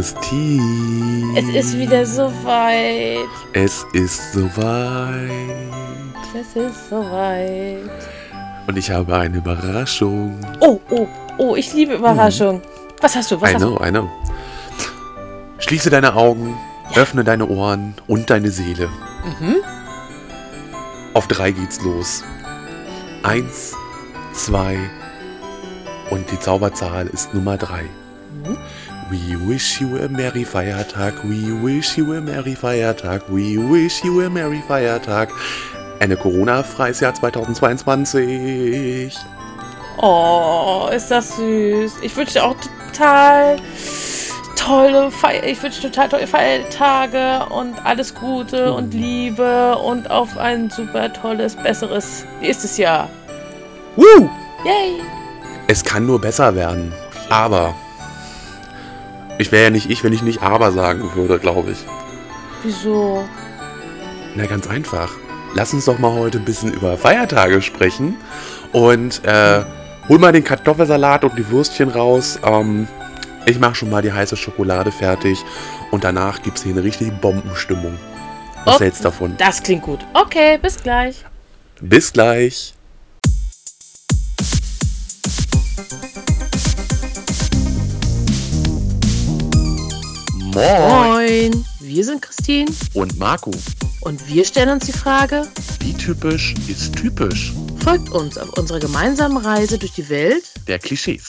Christine. Es ist wieder soweit. Es ist soweit. Es ist soweit. Und ich habe eine Überraschung. Oh, oh, oh, ich liebe Überraschung. Was hast du? Was I hast know, I know. Schließe deine Augen, öffne deine Ohren und deine Seele. Mhm. Auf drei geht's los. Eins, zwei und die Zauberzahl ist Nummer drei. Mhm. We wish you a merry Feiertag, we wish you a merry Feiertag, we wish you a merry Feiertag. Eine Corona-freies Jahr 2022. Oh, ist das süß. Ich wünsche dir auch total tolle Feier. Ich wünsche total tolle Feiertage und alles Gute und Liebe und auf ein super tolles, besseres nächstes Jahr. Woo! Yay! Es kann nur besser werden. Aber. Ich wäre ja nicht ich, wenn ich nicht aber sagen würde, glaube ich. Wieso? Na, ganz einfach. Lass uns doch mal heute ein bisschen über Feiertage sprechen. Und äh, hol mal den Kartoffelsalat und die Würstchen raus. Ähm, ich mache schon mal die heiße Schokolade fertig. Und danach gibt es hier eine richtige Bombenstimmung. Was Okay. hältst du davon? Das klingt gut. Okay, bis gleich. Bis gleich. Moin. Moin, wir sind Christine Und Marco, und wir stellen uns die Frage, wie typisch ist typisch? folgt uns auf unserer gemeinsamen Reise durch die Welt Der Klischees.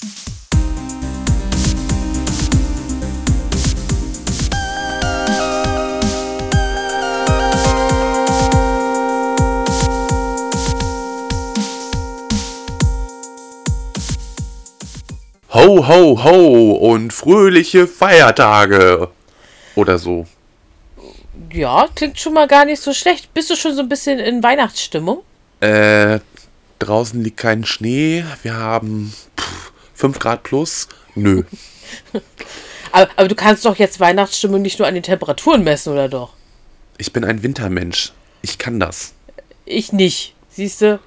Ho, ho, ho und fröhliche Feiertage. Oder so. Ja, klingt schon mal gar nicht so schlecht. Bist du schon so ein bisschen in Weihnachtsstimmung? Äh, draußen liegt kein Schnee. Wir haben 5 Grad plus. Nö. Aber, aber du kannst doch jetzt Weihnachtsstimmung nicht nur an den Temperaturen messen, oder doch? Ich bin ein Wintermensch. Ich kann das. Ich nicht. Siehst du?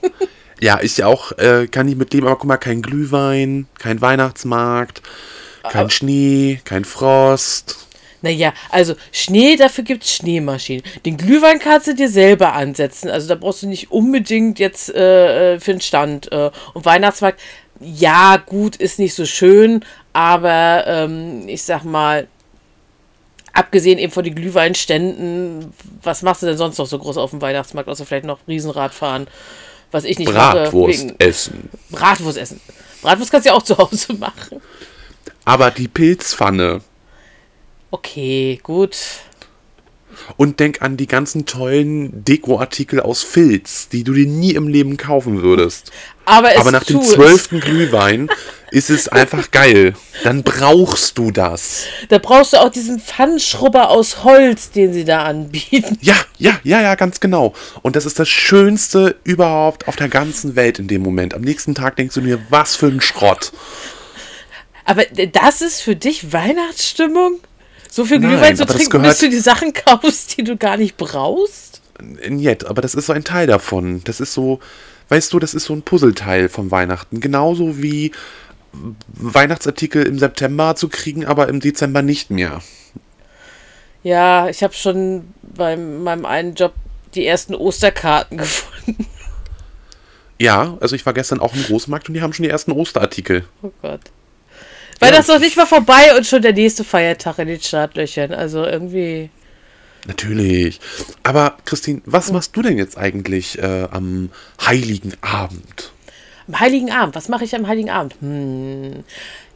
Ja, ich auch, äh, kann ich mitleben, aber guck mal, kein Glühwein, kein Weihnachtsmarkt, kein Schnee, kein Frost. Naja, also Schnee, dafür gibt es Schneemaschinen. Den Glühwein kannst du dir selber ansetzen. Also da brauchst du nicht unbedingt jetzt äh, äh, für den Stand. Äh, und Weihnachtsmarkt, ja, gut, ist nicht so schön, aber ähm, ich sag mal, abgesehen eben von den Glühweinständen, was machst du denn sonst noch so groß auf dem Weihnachtsmarkt, außer vielleicht noch Riesenrad fahren? Was ich nicht mache. Bratwurst wegen- essen. Bratwurst essen. Bratwurst kannst du ja auch zu Hause machen. Aber die Pilzpfanne. Okay, gut. Und denk an die ganzen tollen Dekoartikel aus Filz, die du dir nie im Leben kaufen würdest. Aber, es Aber nach dem zwölften Glühwein ist es einfach geil. Dann brauchst du das. Da brauchst du auch diesen Pfannenschrubber aus Holz, den sie da anbieten. Ja, ja, ja, ja, ganz genau. Und das ist das Schönste überhaupt auf der ganzen Welt in dem Moment. Am nächsten Tag denkst du dir, was für ein Schrott. Aber das ist für dich Weihnachtsstimmung? So viel Glühwein zu trinken, bis du die Sachen kaufst, die du gar nicht brauchst? Nett, aber das ist so ein Teil davon. Das ist so, weißt du, das ist so ein Puzzleteil von Weihnachten. Genauso wie Weihnachtsartikel im September zu kriegen, aber im Dezember nicht mehr. Ja, ich habe schon bei meinem einen Job die ersten Osterkarten gefunden. Ja, also ich war gestern auch im Großmarkt und die haben schon die ersten Osterartikel. Oh Gott. Weil Ja. das noch nicht mal vorbei und schon der nächste Feiertag in den Startlöchern. Also irgendwie. Natürlich. Aber Christine, was machst du denn jetzt eigentlich äh, am Heiligen Abend? Am Heiligen Abend, was mache ich am Heiligen Abend? Hm,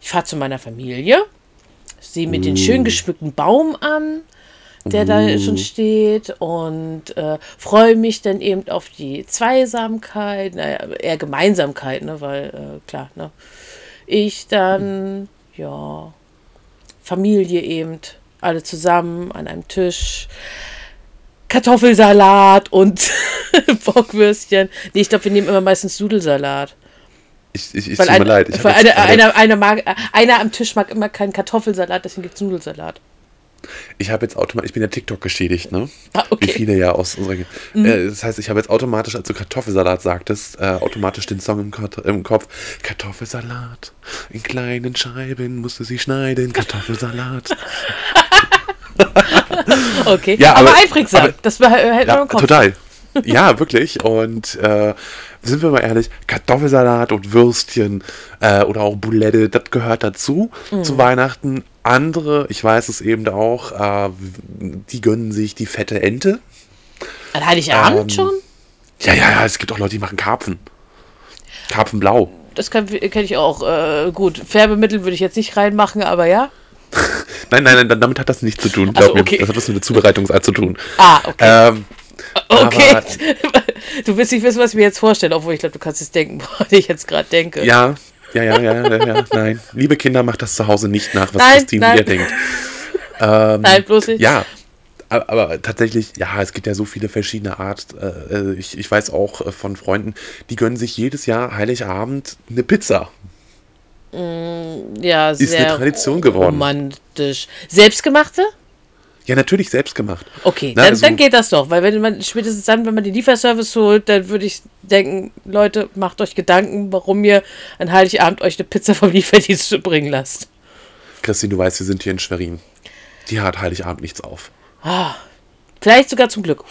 ich fahre zu meiner Familie, sehe mir den schön geschmückten Baum an, der da schon steht und äh, freue mich dann eben auf die Zweisamkeit, naja, eher Gemeinsamkeit, ne, weil, äh, klar, ne, ich dann, ja, Familie eben, alle zusammen an einem Tisch. Kartoffelsalat und Bockwürstchen. Nee, ich glaube, wir nehmen immer meistens Nudelsalat. Ich, ich, ich Weil, tut mir ein, leid. Ich weil einer, einer, einer, mag, einer am Tisch mag immer keinen Kartoffelsalat, deswegen gibt es Nudelsalat. Ich habe jetzt automatisch, ich bin ja TikTok geschädigt, ne? Ah, okay. Wie viele ja aus unserer. Äh, das heißt, ich habe jetzt automatisch, als du Kartoffelsalat sagtest, äh, automatisch den Song im, Kart im Kopf. Kartoffelsalat, in kleinen Scheiben musste sie schneiden, Kartoffelsalat. Okay, Ja, aber, aber- einprägsam. aber- das man Ja, im Kopf. total. Ja, wirklich. Und äh, sind wir mal ehrlich, Kartoffelsalat und Würstchen äh, oder auch Boulette, das gehört dazu Mhm. zu Weihnachten. Andere, ich weiß es eben auch, äh, die gönnen sich die fette Ente. An Heiligabend Ähm, schon? Ja, ja, ja, es gibt auch Leute, die machen Karpfen. Karpfenblau. Das kenne ich auch. Äh, gut, Färbemittel würde ich jetzt nicht reinmachen, aber ja. Nein, nein, nein, damit hat das nichts zu tun. Glaub mir, okay. Das hat was mit der Zubereitungsart zu tun. Ah, okay. Ähm, okay. aber- du willst nicht wissen, was ich mir jetzt vorstelle, obwohl ich glaube, du kannst es denken, woran ich jetzt gerade denke. ja, ja, ja, ja, ja, ja, nein. Liebe Kinder, macht das zu Hause nicht nach, was Nein, Christine nein. hier denkt. Ähm, Nein, bloß nicht. Ja, aber, tatsächlich, ja, es gibt ja so viele verschiedene Art. Äh, ich, ich weiß auch äh, von Freunden, die gönnen sich jedes Jahr Heiligabend eine Pizza. Ja, Ist sehr eine Tradition geworden. romantisch. Selbstgemachte? Ja, natürlich selbst gemacht. Okay, Na, dann, also- dann geht das doch, weil wenn man spätestens dann, wenn man den Lieferservice holt, dann würde ich denken, Leute, macht euch Gedanken, warum ihr an Heiligabend euch eine Pizza vom Lieferdienst bringen lasst. Christine, du weißt, wir sind hier in Schwerin. Die hat Heiligabend nichts auf. Vielleicht sogar zum Glück.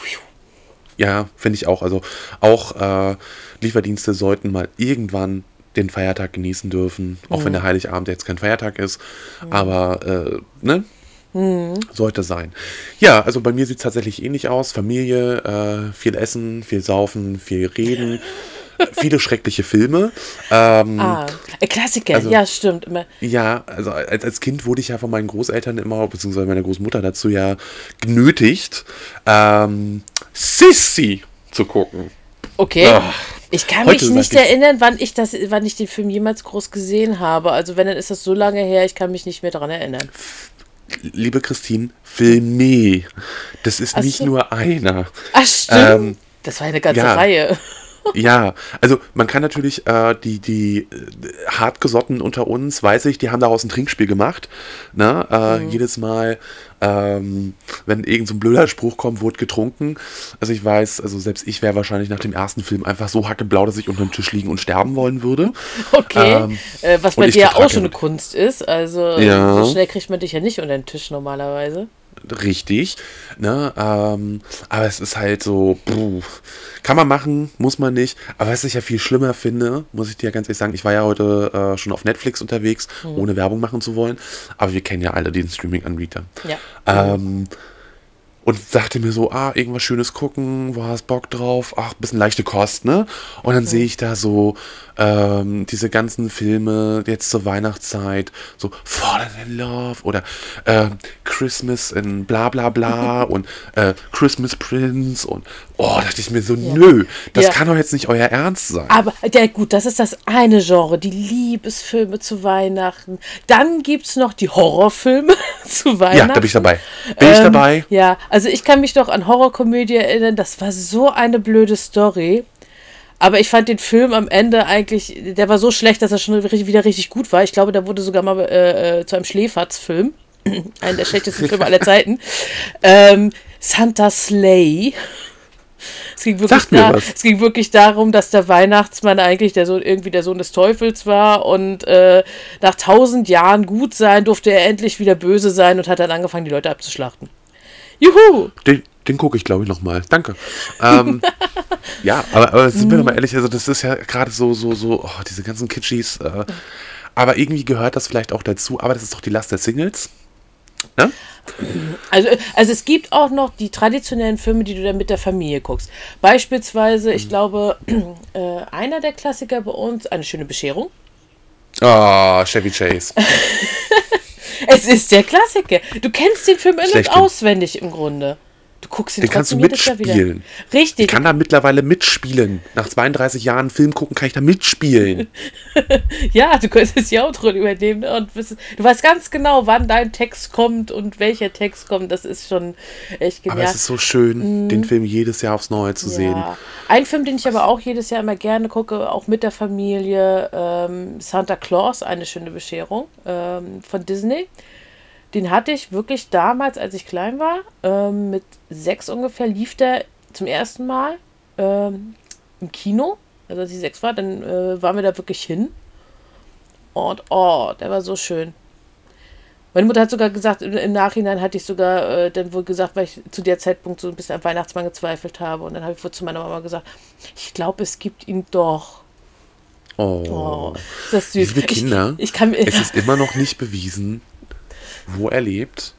Ja, finde ich auch. Also auch äh, Lieferdienste sollten mal irgendwann den Feiertag genießen dürfen, auch wenn der Heiligabend jetzt kein Feiertag ist. Aber äh, ne? Sollte sein. Ja, also bei mir sieht es tatsächlich ähnlich aus. Familie, äh, viel Essen, viel Saufen, viel Reden, viele schreckliche Filme. Ähm, Ah, äh, Klassiker, Also- ja, stimmt. Immer. Ja, also als, als Kind wurde ich ja von meinen Großeltern immer, beziehungsweise meiner Großmutter dazu ja genötigt, ähm, Sissy zu gucken. Okay. Ah, ich kann mich nicht ich- erinnern, wann ich das, wann ich den Film jemals groß gesehen habe. Also wenn, dann ist das so lange her, ich kann mich nicht mehr daran erinnern. Liebe Christine, Filme. Das ist Ach nicht so. nur einer. Ach, stimmt. Ähm, das war eine ganze ja. Reihe. Ja, also man kann natürlich, äh, die, die äh, Hartgesotten unter uns, weiß ich, die haben daraus ein Trinkspiel gemacht. Ne? Äh, Mhm. Jedes Mal, ähm, wenn irgend so ein blöder Spruch kommt, wurde getrunken. Also ich weiß, also selbst ich wäre wahrscheinlich nach dem ersten Film einfach so hackeblau, dass ich unter dem Tisch liegen und sterben wollen würde. Okay. Ähm, äh, was bei dir vertrage auch schon eine. Kunst ist. Also Ja. so schnell kriegt man dich ja nicht unter den Tisch normalerweise. Richtig. Ne? Ähm, aber es ist halt so, puh, kann man machen, muss man nicht. Aber was ich ja viel schlimmer finde, muss ich dir ganz ehrlich sagen, ich war ja heute äh, schon auf Netflix unterwegs, ohne Werbung machen zu wollen. Aber wir kennen ja alle den Streaming-Anbieter. Ja. Ähm, und dachte mir so, ah, irgendwas Schönes gucken, wo hast Bock drauf? Ach, bisschen leichte Kost, ne? Und dann sehe ich da so ähm, diese ganzen Filme jetzt zur Weihnachtszeit, so Fallen in Love oder ähm, Christmas in bla bla bla und äh, Christmas Prince und oh, dachte ich mir so, nö, das Ja. kann doch jetzt nicht euer Ernst sein. Aber ja gut, das ist das eine Genre, die Liebesfilme zu Weihnachten. Dann gibt es noch die Horrorfilme zu Weihnachten. ja, da bin ich dabei. Bin ich Ähm, dabei? Ja, also ich kann mich doch an Horrorkomödie erinnern, das war so eine blöde Story. Aber ich fand den Film am Ende eigentlich, der war so schlecht, dass er schon wieder richtig gut war. Ich glaube, der wurde sogar mal äh, äh, zu einem Schläferz-Film. Einer der schlechtesten Filme aller Zeiten. Ähm, Santa Slay. Es ging, wirklich da, es ging wirklich darum, dass der Weihnachtsmann eigentlich der Sohn, irgendwie der Sohn des Teufels war und äh, nach tausend Jahren gut sein durfte er endlich wieder böse sein und hat dann angefangen, die Leute abzuschlachten. Juhu! Den, den gucke ich, glaube ich, nochmal. Danke. Ähm, ja, aber, aber sind wir doch mal ehrlich, also das ist ja gerade so, so, so, oh, diese ganzen Kitschis. Äh, aber irgendwie gehört das vielleicht auch dazu, aber das ist doch die Last der Singles. Ne? Also, also es gibt auch noch die traditionellen Filme, die du dann mit der Familie guckst. Beispielsweise, ich glaube, äh, einer der Klassiker bei uns, eine schöne Bescherung. Ah, Chevy Chase. Es ist der Klassiker. Du kennst den Film in- und auswendig im Grunde. Guckst ihn Den kannst du mitspielen. Richtig. Ich kann da mittlerweile mitspielen. Nach 32 Jahren Film gucken, kann ich da mitspielen. Ja, du könntest die Outro übernehmen und wissen, du weißt ganz genau, wann dein Text kommt und welcher Text kommt. Das ist schon echt Aber genial. es ist so schön, den Film jedes Jahr aufs Neue zu sehen. Mhm. Ja. Ein Film, den ich aber auch jedes Jahr immer gerne gucke, auch mit der Familie, ähm, Santa Claus, eine schöne Bescherung ähm, von Disney. Den hatte ich wirklich damals, als ich klein war, ähm, mit sechs ungefähr, lief der zum ersten Mal ähm, im Kino. Also als ich sechs war, dann äh, waren wir da wirklich hin. Und oh, der war so schön. Meine Mutter hat sogar gesagt, im, im Nachhinein hatte ich sogar äh, dann wohl gesagt, weil ich zu der Zeitpunkt so ein bisschen am Weihnachtsmann gezweifelt habe. Und dann habe ich wohl zu meiner Mama gesagt, ich glaube, es gibt ihn doch. Oh, Oh, ist das süß. liebe Kinder, Ich, ich kann es ist immer noch nicht bewiesen, wo er lebt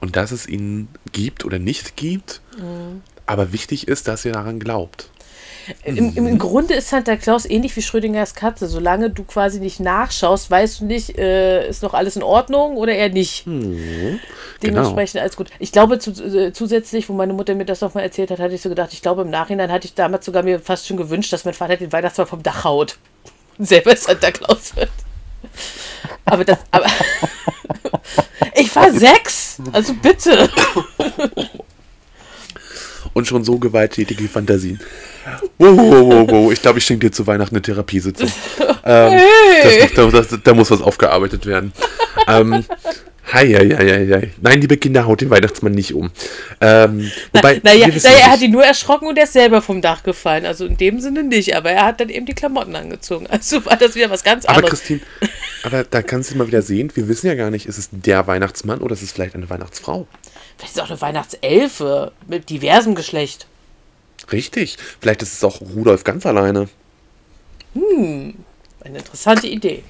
und dass es ihn gibt oder nicht gibt. Mhm. Aber wichtig ist, dass ihr daran glaubt. Im, im, Im Grunde ist Santa Claus ähnlich wie Schrödingers Katze. Solange du quasi nicht nachschaust, weißt du nicht, äh, ist noch alles in Ordnung oder eher nicht. Genau. Dementsprechend alles gut. Ich glaube zu, äh, zusätzlich, wo meine Mutter mir das nochmal erzählt hat, hatte ich so gedacht, ich glaube im Nachhinein hatte ich damals sogar mir fast schon gewünscht, dass mein Vater den Weihnachtsmann vom Dach haut. Und selber Santa Claus wird. Aber das, aber. ich war sechs! Also bitte! Und schon so gewalttätige Fantasien. Wow, wow, wow, wow. Ich glaube, ich schenke dir zu Weihnachten eine Therapiesitzung. Ähm, Hey! das, das, das, da muss was aufgearbeitet werden. ähm, hei, hei, hei, hei. Nein, liebe Kinder, haut den Weihnachtsmann nicht um. Ähm, wobei, Naja, wissen naja, er hat ihn nur erschrocken und er ist selber vom Dach gefallen. Also in dem Sinne nicht, aber er hat dann eben die Klamotten angezogen. Also war das wieder was ganz aber anderes. Christine, aber da kannst du mal wieder sehen, wir wissen ja gar nicht, ist es der Weihnachtsmann oder ist es vielleicht eine Weihnachtsfrau? Vielleicht ist es auch eine Weihnachtselfe mit diversem Geschlecht. Richtig. Vielleicht ist es auch Rudolf ganz alleine. Eine interessante Idee.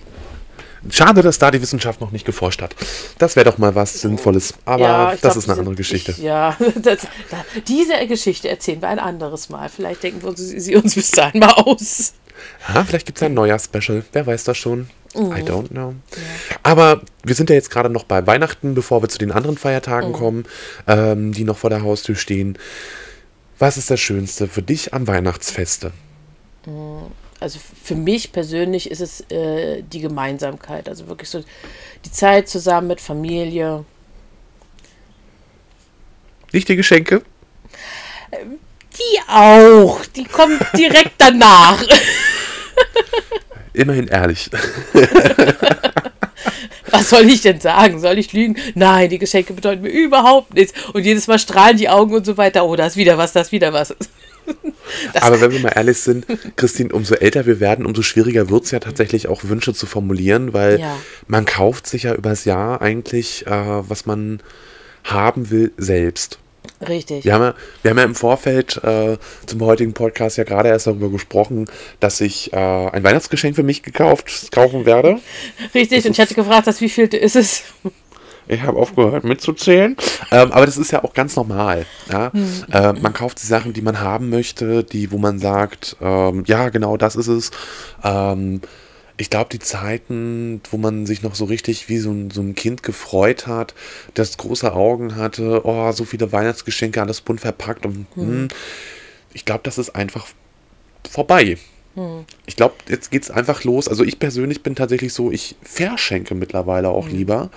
Schade, dass da die Wissenschaft noch nicht geforscht hat. Das wäre doch mal was Sinnvolles. Aber ich das glaub, ist eine andere Geschichte. Ich, ja, das, da, diese Geschichte erzählen wir ein anderes Mal. Vielleicht denken wir uns, sie uns bis dahin mal aus. Ja, vielleicht gibt es ein neuer Special. Wer weiß das schon? Mhm. I don't know. Aber wir sind ja jetzt gerade noch bei Weihnachten, bevor wir zu den anderen Mhm. Feiertagen kommen, ähm, die noch vor der Haustür stehen. Was ist das Schönste für dich am Weihnachtsfeste? Also für mich persönlich ist es äh, die Gemeinsamkeit. Also wirklich so die Zeit zusammen mit Familie. Nicht die Geschenke? Die auch. Die kommt direkt danach. Immerhin ehrlich. Was soll ich denn sagen? Soll ich lügen? Nein, die Geschenke bedeuten mir überhaupt nichts. Und jedes Mal strahlen die Augen und so weiter. Oh, da ist wieder was, da ist wieder was. Das Aber wenn wir mal ehrlich sind, Christine, umso älter wir werden, umso schwieriger wird es ja tatsächlich auch Wünsche zu formulieren, weil Ja. man kauft sich ja übers Jahr eigentlich, äh, was man haben will, selbst. Richtig. Wir haben ja, wir haben ja im Vorfeld äh, zum heutigen Podcast ja gerade erst darüber gesprochen, dass ich äh, ein Weihnachtsgeschenk für mich gekauft kaufen werde. Richtig. Und ich hatte gefragt, das wievielte ist es? Ich habe aufgehört mitzuzählen. Ähm, aber das ist ja auch ganz normal. Ja? Äh, man kauft die Sachen, die man haben möchte, die, wo man sagt, ähm, ja, genau das ist es. Ähm, ich glaube, die Zeiten, wo man sich noch so richtig wie so ein, so ein Kind gefreut hat, das große Augen hatte, oh, so viele Weihnachtsgeschenke, alles bunt verpackt und hm, ich glaube, das ist einfach vorbei. Ich glaube, jetzt geht es einfach los. Also ich persönlich bin tatsächlich so, ich verschenke mittlerweile auch lieber,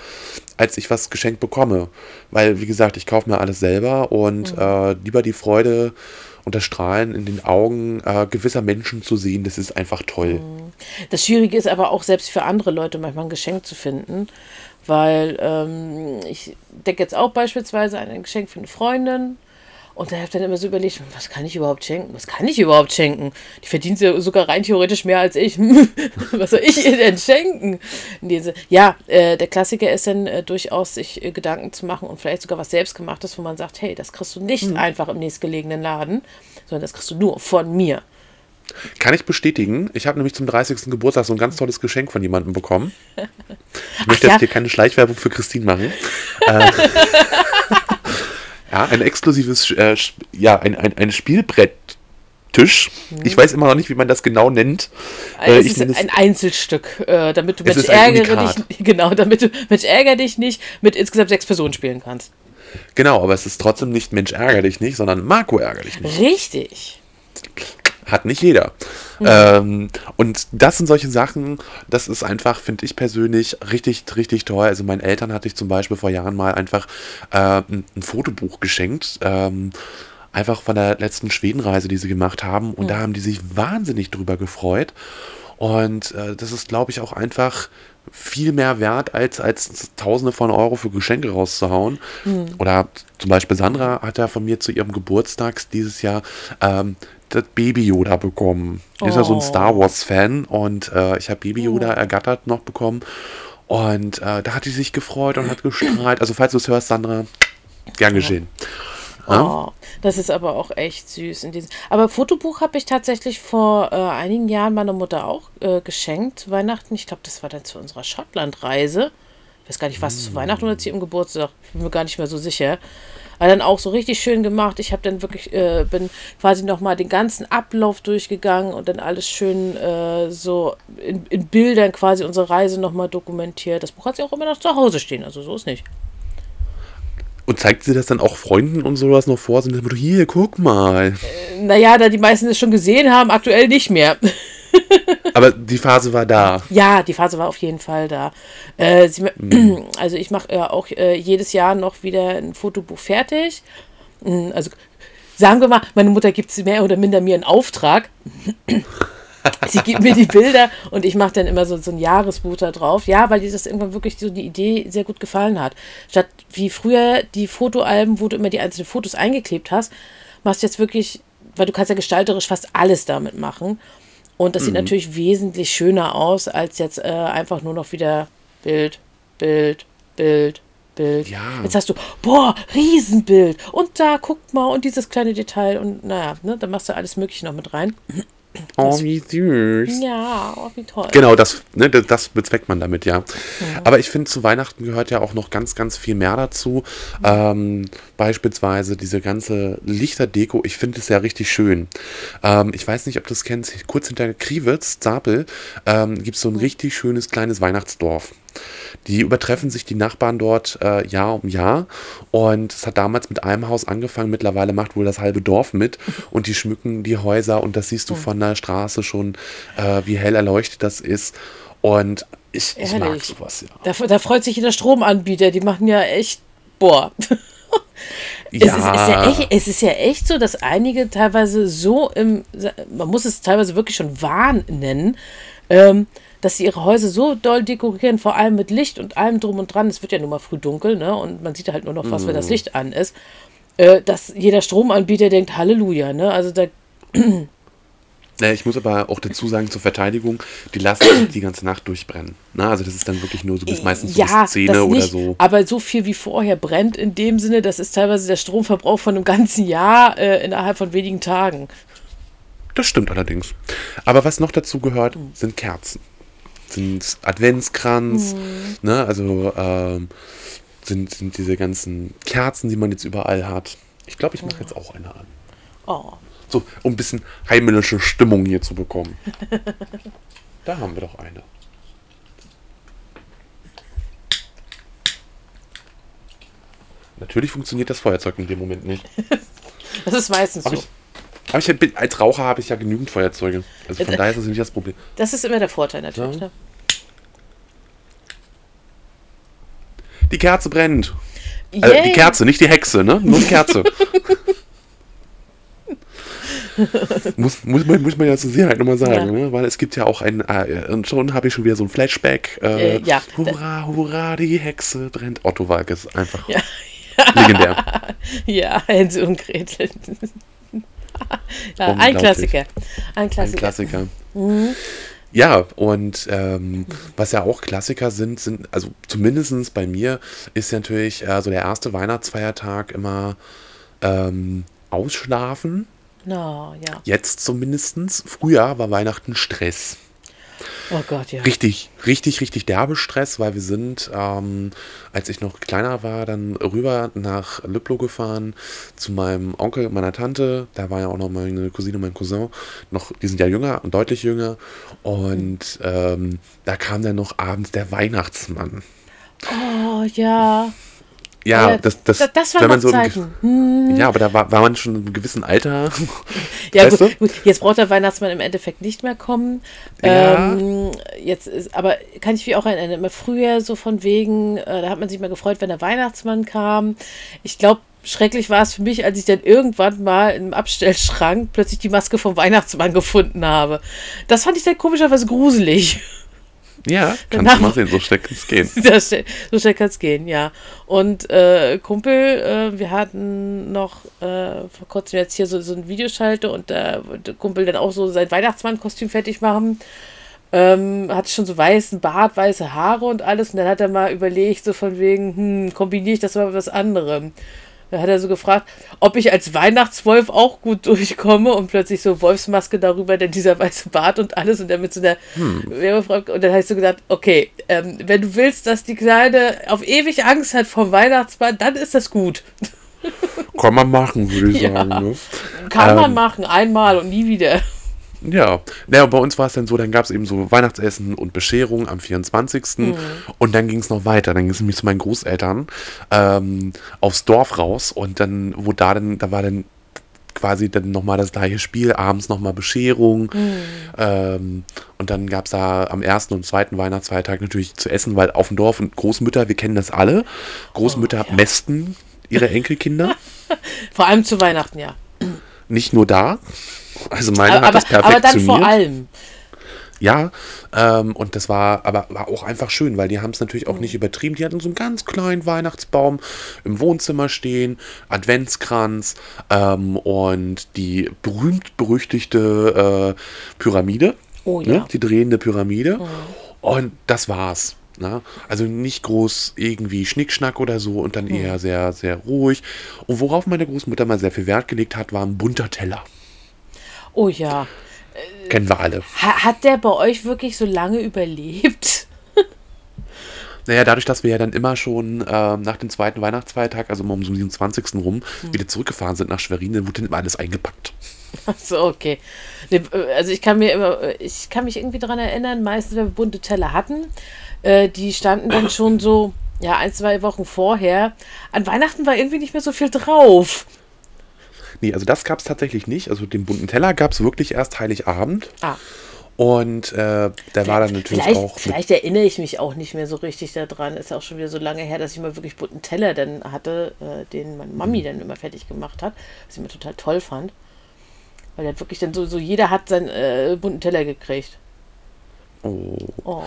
als ich was geschenkt bekomme. Weil, wie gesagt, ich kaufe mir alles selber und äh, lieber die Freude und das Strahlen in den Augen äh, gewisser Menschen zu sehen, das ist einfach toll. Das Schwierige ist aber auch selbst für andere Leute manchmal ein Geschenk zu finden. Weil ähm, ich denke jetzt auch beispielsweise an ein Geschenk für eine Freundin. Und da habe ich dann immer so überlegt, was kann ich überhaupt schenken? Was kann ich überhaupt schenken? Die verdient ja sogar rein theoretisch mehr als ich. was soll ich ihr denn schenken? Diese, ja, äh, der Klassiker ist dann äh, durchaus, sich äh, Gedanken zu machen und vielleicht sogar was selbstgemachtes, wo man sagt, hey, das kriegst du nicht einfach im nächstgelegenen Laden, sondern das kriegst du nur von mir. Kann ich bestätigen. Ich habe nämlich zum 30. Geburtstag so ein ganz tolles Geschenk von jemandem bekommen. Ich möchte ja. jetzt hier keine Schleichwerbung für Christine machen. äh, ja, ein exklusives, äh, ja, ein, ein, ein Spielbretttisch. Ich weiß immer noch nicht, wie man das genau nennt. Äh, es ich ist nenne es- ein Einzelstück, äh, damit du Es Mensch ein ärgere dich, genau, damit du Mensch ärgere dich nicht mit insgesamt sechs Personen spielen kannst. Genau, aber es ist trotzdem nicht Mensch ärger dich nicht, sondern Marco ärger dich nicht. Richtig. Hat nicht jeder. Ähm, und das sind solche Sachen, das ist einfach, finde ich persönlich, richtig, richtig toll. Also meinen Eltern hatte ich zum Beispiel vor Jahren mal einfach äh, ein, ein Fotobuch geschenkt. Ähm, einfach von der letzten Schwedenreise, die sie gemacht haben. Und da haben die sich wahnsinnig drüber gefreut. Und äh, das ist, glaube ich, auch einfach viel mehr wert, als, als Tausende von Euro für Geschenke rauszuhauen. Hm. Oder zum Beispiel Sandra hat ja von mir zu ihrem Geburtstag dieses Jahr ähm, das Baby Yoda bekommen. Die ist ja so ein Oh. Star Wars Fan und äh, ich habe Baby Yoda Oh. ergattert noch bekommen. Und äh, da hat sie sich gefreut und hat gestrahlt. Also falls du es hörst, Sandra, gern geschehen. Ja? Oh, das ist aber auch echt süß. In diesem aber Fotobuch habe ich tatsächlich vor äh, einigen Jahren meiner Mutter auch äh, geschenkt. Weihnachten, ich glaube, das war dann zu unserer Schottlandreise. Ich weiß gar nicht, was zu Weihnachten oder zu ihrem Geburtstag. Ich bin mir gar nicht mehr so sicher. Aber dann auch so richtig schön gemacht. Ich habe dann wirklich, äh, bin quasi nochmal den ganzen Ablauf durchgegangen und dann alles schön äh, so in, in Bildern quasi unsere Reise nochmal dokumentiert. Das Buch hat sie auch immer noch zu Hause stehen, also so ist nicht. Und zeigt sie das dann auch Freunden und sowas noch vor? Sind Motto, hier, guck mal. Naja, da die meisten es schon gesehen haben, aktuell nicht mehr. Aber die Phase war da. Ja, die Phase war auf jeden Fall da. Äh, sie, Also ich mache äh, auch äh, jedes Jahr noch wieder ein Fotobuch fertig. Mm, Also sagen wir mal, meine Mutter gibt mehr oder minder mir einen Auftrag. Sie gibt mir die Bilder und ich mache dann immer so, so ein Jahresbuch da drauf. Ja, weil dir das irgendwann wirklich so die Idee sehr gut gefallen hat. Statt wie früher die Fotoalben, wo du immer die einzelnen Fotos eingeklebt hast, machst du jetzt wirklich, weil du kannst ja gestalterisch fast alles damit machen. Und das sieht natürlich wesentlich schöner aus, als jetzt äh, einfach nur noch wieder Bild, Bild, Bild, Bild. Ja. Jetzt hast du, boah, Riesenbild. Und da, guck mal, und dieses kleine Detail. Und naja, ne, dann machst du alles Mögliche noch mit rein. Oh, wie süß. Ja, oh, wie toll. Genau, das, ne, das, bezweckt man damit, ja. Aber ich finde, zu Weihnachten gehört ja auch noch ganz, ganz viel mehr dazu. Ähm, beispielsweise diese ganze Lichterdeko. Ich finde es ja richtig schön. Ähm, ich weiß nicht, ob du es kennst. Kurz hinter Kriwitz, Zapel, ähm, gibt es so ein richtig schönes kleines Weihnachtsdorf. Die übertreffen sich die Nachbarn dort äh, Jahr um Jahr. Und es hat damals mit einem Haus angefangen. Mittlerweile macht wohl das halbe Dorf mit. Und die schmücken die Häuser. Und das siehst du von der Straße schon, äh, wie hell erleuchtet das ist. Und ich, ich mag sowas, ja. Da, da freut sich jeder Stromanbieter. Die machen ja echt, boah. Es, ist, ist ja echt, es ist ja echt so, dass einige teilweise so im, man muss es teilweise wirklich schon Wahn nennen, ähm, dass sie ihre Häuser so doll dekorieren, vor allem mit Licht und allem drum und dran. Es wird ja nun mal früh dunkel, ne? Und man sieht halt nur noch was, wenn das Licht an ist. Äh, dass jeder Stromanbieter denkt, Halleluja, ne? Also da, Ja, ich muss aber auch dazu sagen, zur Verteidigung, die lassen sich die ganze Nacht durchbrennen. Na, also das ist dann wirklich nur so bis meistens so ja, bis 10 das oder so. aber so viel wie vorher brennt in dem Sinne, das ist teilweise der Stromverbrauch von einem ganzen Jahr äh, innerhalb von wenigen Tagen. Das stimmt allerdings. Aber was noch dazu gehört, sind Kerzen. Sind Adventskranz, ne, also ähm, sind, sind diese ganzen Kerzen, die man jetzt überall hat. Ich glaube, ich mache jetzt auch eine an. Oh. So, um ein bisschen heimliche Stimmung hier zu bekommen. da haben wir doch eine. Natürlich funktioniert das Feuerzeug in dem Moment nicht. Das ist meistens Aber so. ich, aber ich bin, als Raucher habe ich ja genügend Feuerzeuge. Also von Äh, daher ist das nicht das Problem. Das ist immer der Vorteil natürlich. Ja. Ne? Die Kerze brennt. Also die Kerze, nicht die Hexe, ne? Nur die Kerze. muss, muss, man, muss man ja zur Sicherheit nochmal sagen, Ja. ne? weil es gibt ja auch ein, äh, und schon habe ich schon wieder so ein Flashback. Äh, Äh, ja. Hurra, hurra, die Hexe brennt. Otto Walk ist einfach Ja. legendär. Ja, Hänsel und Gretel. ja, ein. Klassiker. Ein Ein Klassiker. Klassiker. Ja, und ähm, was ja auch Klassiker sind, sind, also zumindest bei mir ist ja natürlich äh, so der erste Weihnachtsfeiertag immer ähm, Ausschlafen. No, ja. Jetzt zumindestens. Früher war Weihnachten Stress. Oh Gott, ja. Richtig, richtig, richtig derbe Stress, weil wir sind, ähm, als ich noch kleiner war, dann rüber nach Lüblow gefahren zu meinem Onkel, meiner Tante. Da war ja auch noch meine Cousine, mein Cousin. Noch, die sind ja jünger und deutlich jünger. Und ähm, da kam dann noch abends der Weihnachtsmann. Oh, ja. Ja, Aber das, das, da- das waren wenn man noch so Zeiten. Hm. Ja, aber da war, war man schon in einem gewissen Alter. Ja, Weißt gut, gut, jetzt braucht der Weihnachtsmann im Endeffekt nicht mehr kommen. Ja. Ähm, jetzt ist, aber kann ich mich auch erinnern, immer früher so von wegen, äh, da hat man sich mal gefreut, wenn der Weihnachtsmann kam. Ich glaube, schrecklich war es für mich, als ich dann irgendwann mal im Abstellschrank plötzlich die Maske vom Weihnachtsmann gefunden habe. Das fand ich dann komischerweise gruselig. Ja, kannst du mal sehen, so schnell kann es gehen. So schnell kann es gehen, ja. Und äh, Kumpel, äh, wir hatten noch äh, vor kurzem jetzt hier so, so ein Videoschalte und da wollte Kumpel dann auch so sein Weihnachtsmann-Kostüm fertig machen. Ähm, hatte schon so weißen Bart, weiße Haare und alles. Und dann hat er mal überlegt, so von wegen, hm, kombiniere ich das mal mit was anderem. Da hat er so gefragt, ob ich als Weihnachtswolf auch gut durchkomme und plötzlich so Wolfsmaske darüber, denn dieser weiße Bart und alles und dann mit so einer hm. Und dann hast du gesagt, okay, ähm, wenn du willst, dass die Kleine auf ewig Angst hat vom Weihnachtsmann, dann ist das gut. Kann man machen, würde ich ja. sagen. Ne? Kann ähm, man machen, einmal und nie wieder. Ja, naja, bei uns war es dann so, dann gab es eben so Weihnachtsessen und Bescherung am 24. Mhm. Und dann ging es noch weiter. Dann ging es nämlich zu meinen Großeltern ähm, aufs Dorf raus und dann, wo da dann, da war dann quasi dann nochmal das gleiche Spiel, abends nochmal Bescherung. Mhm. Ähm, und dann gab es da am ersten und zweiten Weihnachtsfeiertag natürlich zu essen, weil auf dem Dorf und Großmütter, wir kennen das alle, Großmütter oh, ja. mästen ihre Enkelkinder. Vor allem zu Weihnachten, ja. Nicht nur da, also meine aber, hat das perfektioniert. Aber dann vor allem. Ja, ähm, und das war aber war auch einfach schön, weil die haben es natürlich auch mhm. nicht übertrieben. Die hatten so einen ganz kleinen Weihnachtsbaum im Wohnzimmer stehen, Adventskranz ähm, und die berühmt-berüchtigte äh, Pyramide. Oh ja. Ne? Die drehende Pyramide. Mhm. Und das war's. Ne? Also nicht groß irgendwie Schnickschnack oder so und dann mhm. eher sehr, sehr ruhig. Und worauf meine Großmutter mal sehr viel Wert gelegt hat, war ein bunter Teller. Oh ja. Kennen wir alle. Hat der bei euch wirklich so lange überlebt? Naja, dadurch, dass wir ja dann immer schon äh, nach dem zweiten Weihnachtsfeiertag, also um den 27. rum, hm. wieder zurückgefahren sind nach Schwerin, dann wurde dann immer alles eingepackt. Achso, okay. Also ich kann mir immer, ich kann mich irgendwie daran erinnern, meistens, wenn wir bunte Teller hatten, äh, die standen dann schon so, ja, ein, zwei Wochen vorher. An Weihnachten war irgendwie nicht mehr so viel drauf. Nee, also das gab es tatsächlich nicht. Also den bunten Teller gab es wirklich erst Heiligabend. Ah. Und äh, der war dann natürlich vielleicht, auch. Vielleicht erinnere ich mich auch nicht mehr so richtig daran. Ist ja auch schon wieder so lange her, dass ich mal wirklich bunten Teller dann hatte, äh, den meine Mami dann immer fertig gemacht hat, was ich mir total toll fand. Weil der wirklich dann so, so jeder hat seinen äh, bunten Teller gekriegt. Oh. oh.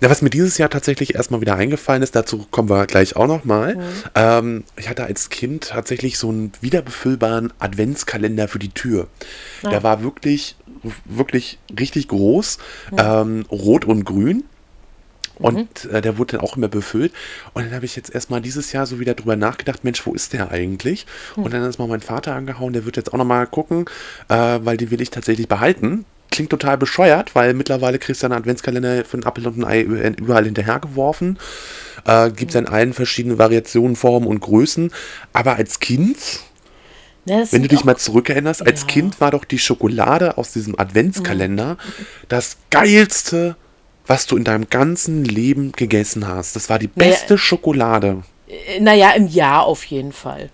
Ja, was mir dieses Jahr tatsächlich erstmal wieder eingefallen ist, dazu kommen wir gleich auch nochmal. Mhm. Ähm, ich hatte als Kind tatsächlich so einen wiederbefüllbaren Adventskalender für die Tür. Ah. Der war wirklich, wirklich richtig groß, mhm. ähm, rot und grün. Und mhm. äh, der wurde dann auch immer befüllt. Und dann habe ich jetzt erstmal dieses Jahr so wieder drüber nachgedacht, Mensch, wo ist der eigentlich? Mhm. Und dann ist mal mein Vater angehauen, der wird jetzt auch nochmal gucken, äh, weil die will ich tatsächlich behalten klingt total bescheuert, weil mittlerweile kriegst du einen Adventskalender für ein Apfel und ein Ei überall hinterhergeworfen. Äh, Gibt es in allen verschiedenen Variationen, Formen und Größen. Aber als Kind, ja, wenn du dich mal zurückerinnerst, ja. als Kind war doch die Schokolade aus diesem Adventskalender mhm. das geilste, was du in deinem ganzen Leben gegessen hast. Das war die beste naja, Schokolade. Äh, naja, im Jahr auf jeden Fall.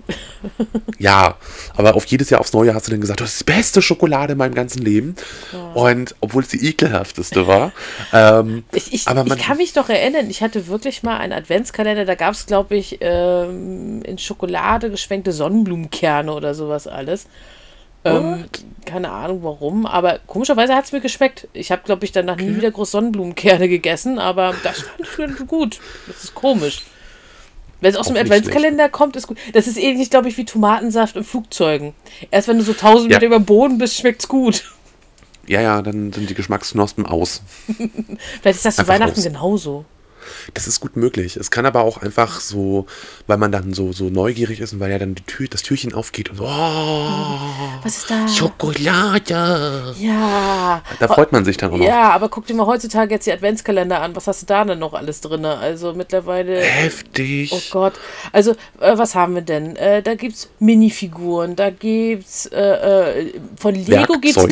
ja, aber auf jedes Jahr aufs Neue hast du dann gesagt, das ist die beste Schokolade in meinem ganzen Leben. Ja. Und obwohl es die ekelhafteste war. ähm, ich, ich, aber man, ich kann mich doch erinnern, ich hatte wirklich mal einen Adventskalender, da gab es, glaube ich, ähm, in Schokolade geschwenkte Sonnenblumenkerne oder sowas alles. Ähm, keine Ahnung warum, aber komischerweise hat es mir geschmeckt. Ich habe, glaube ich, danach okay. nie wieder groß Sonnenblumenkerne gegessen, aber das fand ich gut. Das ist komisch. Wenn es aus dem Adventskalender kommt, ist gut. Das ist ähnlich, glaube ich, wie Tomatensaft in Flugzeugen. Erst wenn du so tausend ja. Meter über dem Boden bist, schmeckt's gut. Ja, ja, dann sind die Geschmacksknospen aus. Vielleicht ist das zu Weihnachten aus. genauso. Das ist gut möglich. Es kann aber auch einfach so, weil man dann so, so neugierig ist und weil ja dann die Tür, das Türchen aufgeht und so, oh, was ist da? Schokolade. Ja. Da freut man sich dann auch noch. Ja, aber guck dir mal heutzutage jetzt die Adventskalender an. Was hast du da denn noch alles drin? Also mittlerweile. Heftig. Oh Gott. Also, äh, was haben wir denn? Äh, da gibt's Minifiguren, da gibt's äh, äh von Lego gibt es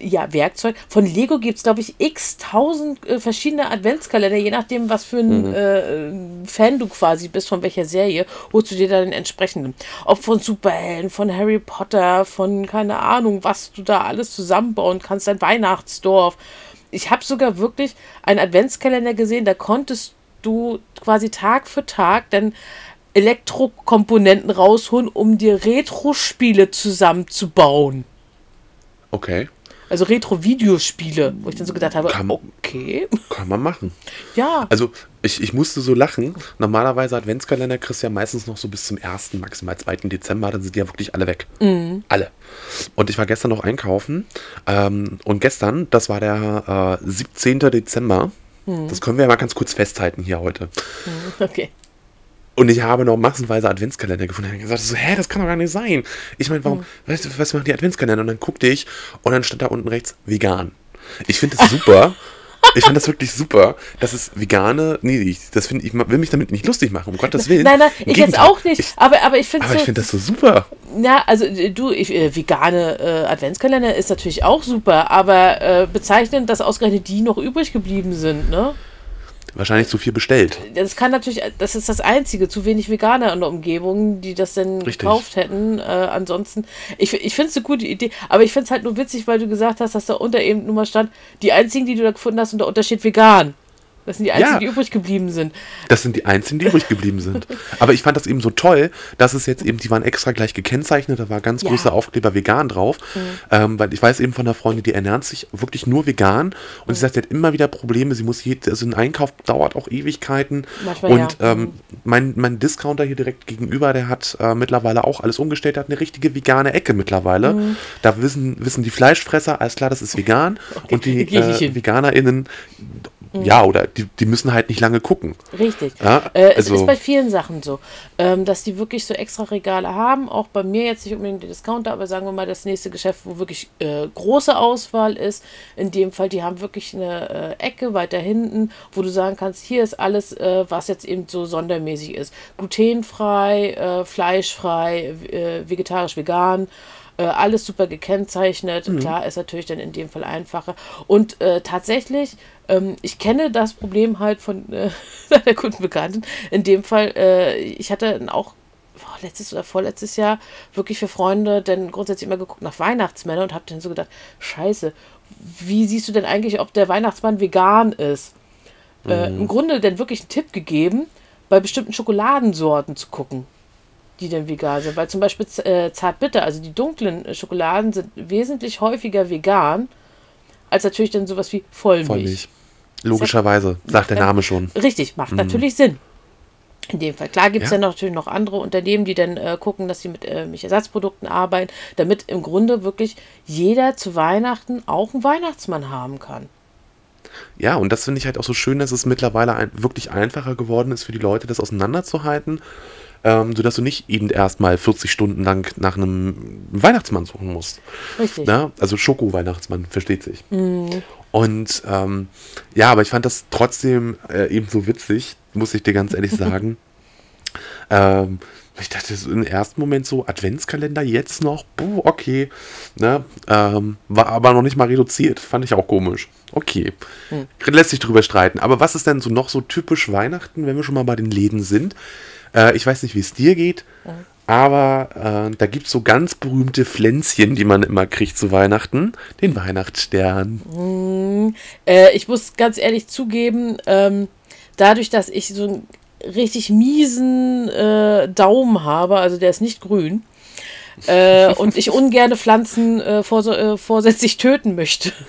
ja Werkzeug. Von Lego gibt es, glaube ich, x tausend äh, verschiedene Adventskalender, je nachdem, was für ein mhm. äh, Fan du quasi bist, von welcher Serie, holst du dir dann den entsprechenden. Ob von Superhelden, von Harry Potter, von keine Ahnung, was du da alles zusammenbauen kannst, dein Weihnachtsdorf. Ich habe sogar wirklich einen Adventskalender gesehen, da konntest du quasi Tag für Tag dann Elektrokomponenten rausholen, um dir Retro-Spiele zusammenzubauen. Okay. Also Retro-Videospiele, wo ich dann so gedacht habe, Kann- okay. Kann man machen. Ja, Also, ich, ich musste so lachen. Normalerweise Adventskalender kriegst du ja meistens noch so bis zum 1., maximal 2. Dezember, dann sind die ja wirklich alle weg. Alle. Und ich war gestern noch einkaufen. Ähm, und gestern, das war der äh, 17. Dezember. Das können wir ja mal ganz kurz festhalten hier heute. okay. Und ich habe noch massenweise Adventskalender gefunden. Ich habe gesagt, so, hä, das kann doch gar nicht sein. Ich meine, warum, weißt du, was machen die Adventskalender? Und dann guckte ich und dann stand da unten rechts vegan. Ich finde das super. ich finde das wirklich super, dass es vegane, nee, ich, das finde ich, will mich damit nicht lustig machen, um Gottes Willen. Nein, nein, ich jetzt auch nicht. Ich, aber, aber ich finde aber so, ich finde das so super. Ja, also äh, du, ich, äh, vegane äh, Adventskalender ist natürlich auch super, aber äh, bezeichnend, dass ausgerechnet die noch übrig geblieben sind, ne? Wahrscheinlich zu viel bestellt. Das kann natürlich, das ist das Einzige, zu wenig Veganer in der Umgebung, die das denn Richtig. gekauft hätten. Äh, ansonsten, ich, ich finde es eine gute Idee, aber ich finde es halt nur witzig, weil du gesagt hast, dass da unter eben nur mal stand, die einzigen, die du da gefunden hast, und da steht vegan. Das sind die einzigen, Ja. die übrig geblieben sind. Das sind die einzigen, die übrig geblieben sind. Aber ich fand das eben so toll, dass es jetzt eben, die waren extra gleich gekennzeichnet, da war ganz Ja. großer Aufkleber vegan drauf. Ähm, weil ich weiß eben von einer Freundin, die ernährt sich wirklich nur vegan und sie sagt, sie hat immer wieder Probleme, sie muss jed, also ein Einkauf dauert auch Ewigkeiten. Manchmal und ja. ähm, mein, mein Discounter hier direkt gegenüber, der hat äh, mittlerweile auch alles umgestellt, der hat eine richtige vegane Ecke mittlerweile. Mhm. Da wissen, wissen die Fleischfresser, alles klar, das ist vegan. und die äh, hin. VeganerInnen, ja, oder die, die müssen halt nicht lange gucken. Richtig. Ja, äh, es also- ist bei vielen Sachen so, ähm, dass die wirklich so extra Regale haben. Auch bei mir jetzt nicht unbedingt der Discounter, aber sagen wir mal das nächste Geschäft, wo wirklich äh, große Auswahl ist. In dem Fall, die haben wirklich eine äh, Ecke weiter hinten, wo du sagen kannst, hier ist alles, äh, was jetzt eben so sondermäßig ist. Glutenfrei, äh, fleischfrei, äh, vegetarisch, vegan. Äh, alles super gekennzeichnet. Klar ist natürlich dann in dem Fall einfacher. Und äh, tatsächlich, ähm, ich kenne das Problem halt von äh, einer guten Bekannten. In dem Fall, äh, ich hatte auch letztes oder vorletztes Jahr wirklich für Freunde dann grundsätzlich immer geguckt nach Weihnachtsmännern und habe dann so gedacht, scheiße, wie siehst du denn eigentlich, ob der Weihnachtsmann vegan ist? Äh, Im Grunde dann wirklich einen Tipp gegeben, bei bestimmten Schokoladensorten zu gucken die denn vegan sind. Weil zum Beispiel äh, Zartbitter, also die dunklen Schokoladen sind wesentlich häufiger vegan, als natürlich dann sowas wie Vollmilch. Vollmilch. Logischerweise, sagt der Name schon. Richtig, macht natürlich Sinn. In dem Fall. Klar gibt es Ja. ja. natürlich noch andere Unternehmen, die dann äh, gucken, dass sie mit äh, Milchersatzprodukten arbeiten, damit im Grunde wirklich jeder zu Weihnachten auch einen Weihnachtsmann haben kann. Ja, und das finde ich halt auch so schön, dass es mittlerweile ein, wirklich einfacher geworden ist für die Leute, das auseinanderzuhalten, ähm, sodass du nicht eben erstmal 40 Stunden lang nach einem Weihnachtsmann suchen musst. Richtig. Ne? Also Schoko-Weihnachtsmann, versteht sich. Und ähm, ja, aber ich fand das trotzdem äh, eben so witzig, muss ich dir ganz ehrlich sagen. ähm, ich dachte so im ersten Moment so, Adventskalender jetzt noch, puh, okay. Ne? Ähm, war aber noch nicht mal reduziert, fand ich auch komisch. Okay. Lässt sich drüber streiten. Aber was ist denn so noch so typisch Weihnachten, wenn wir schon mal bei den Läden sind? Äh, ich weiß nicht, wie es dir geht, aber äh, da gibt es so ganz berühmte Pflänzchen, die man immer kriegt zu Weihnachten. Den Weihnachtsstern. Äh, ich muss ganz ehrlich zugeben, ähm, dadurch, dass ich so einen richtig miesen äh, Daumen habe, also der ist nicht grün, äh, und ich ungerne Pflanzen äh, vors vorsätzlich töten möchte,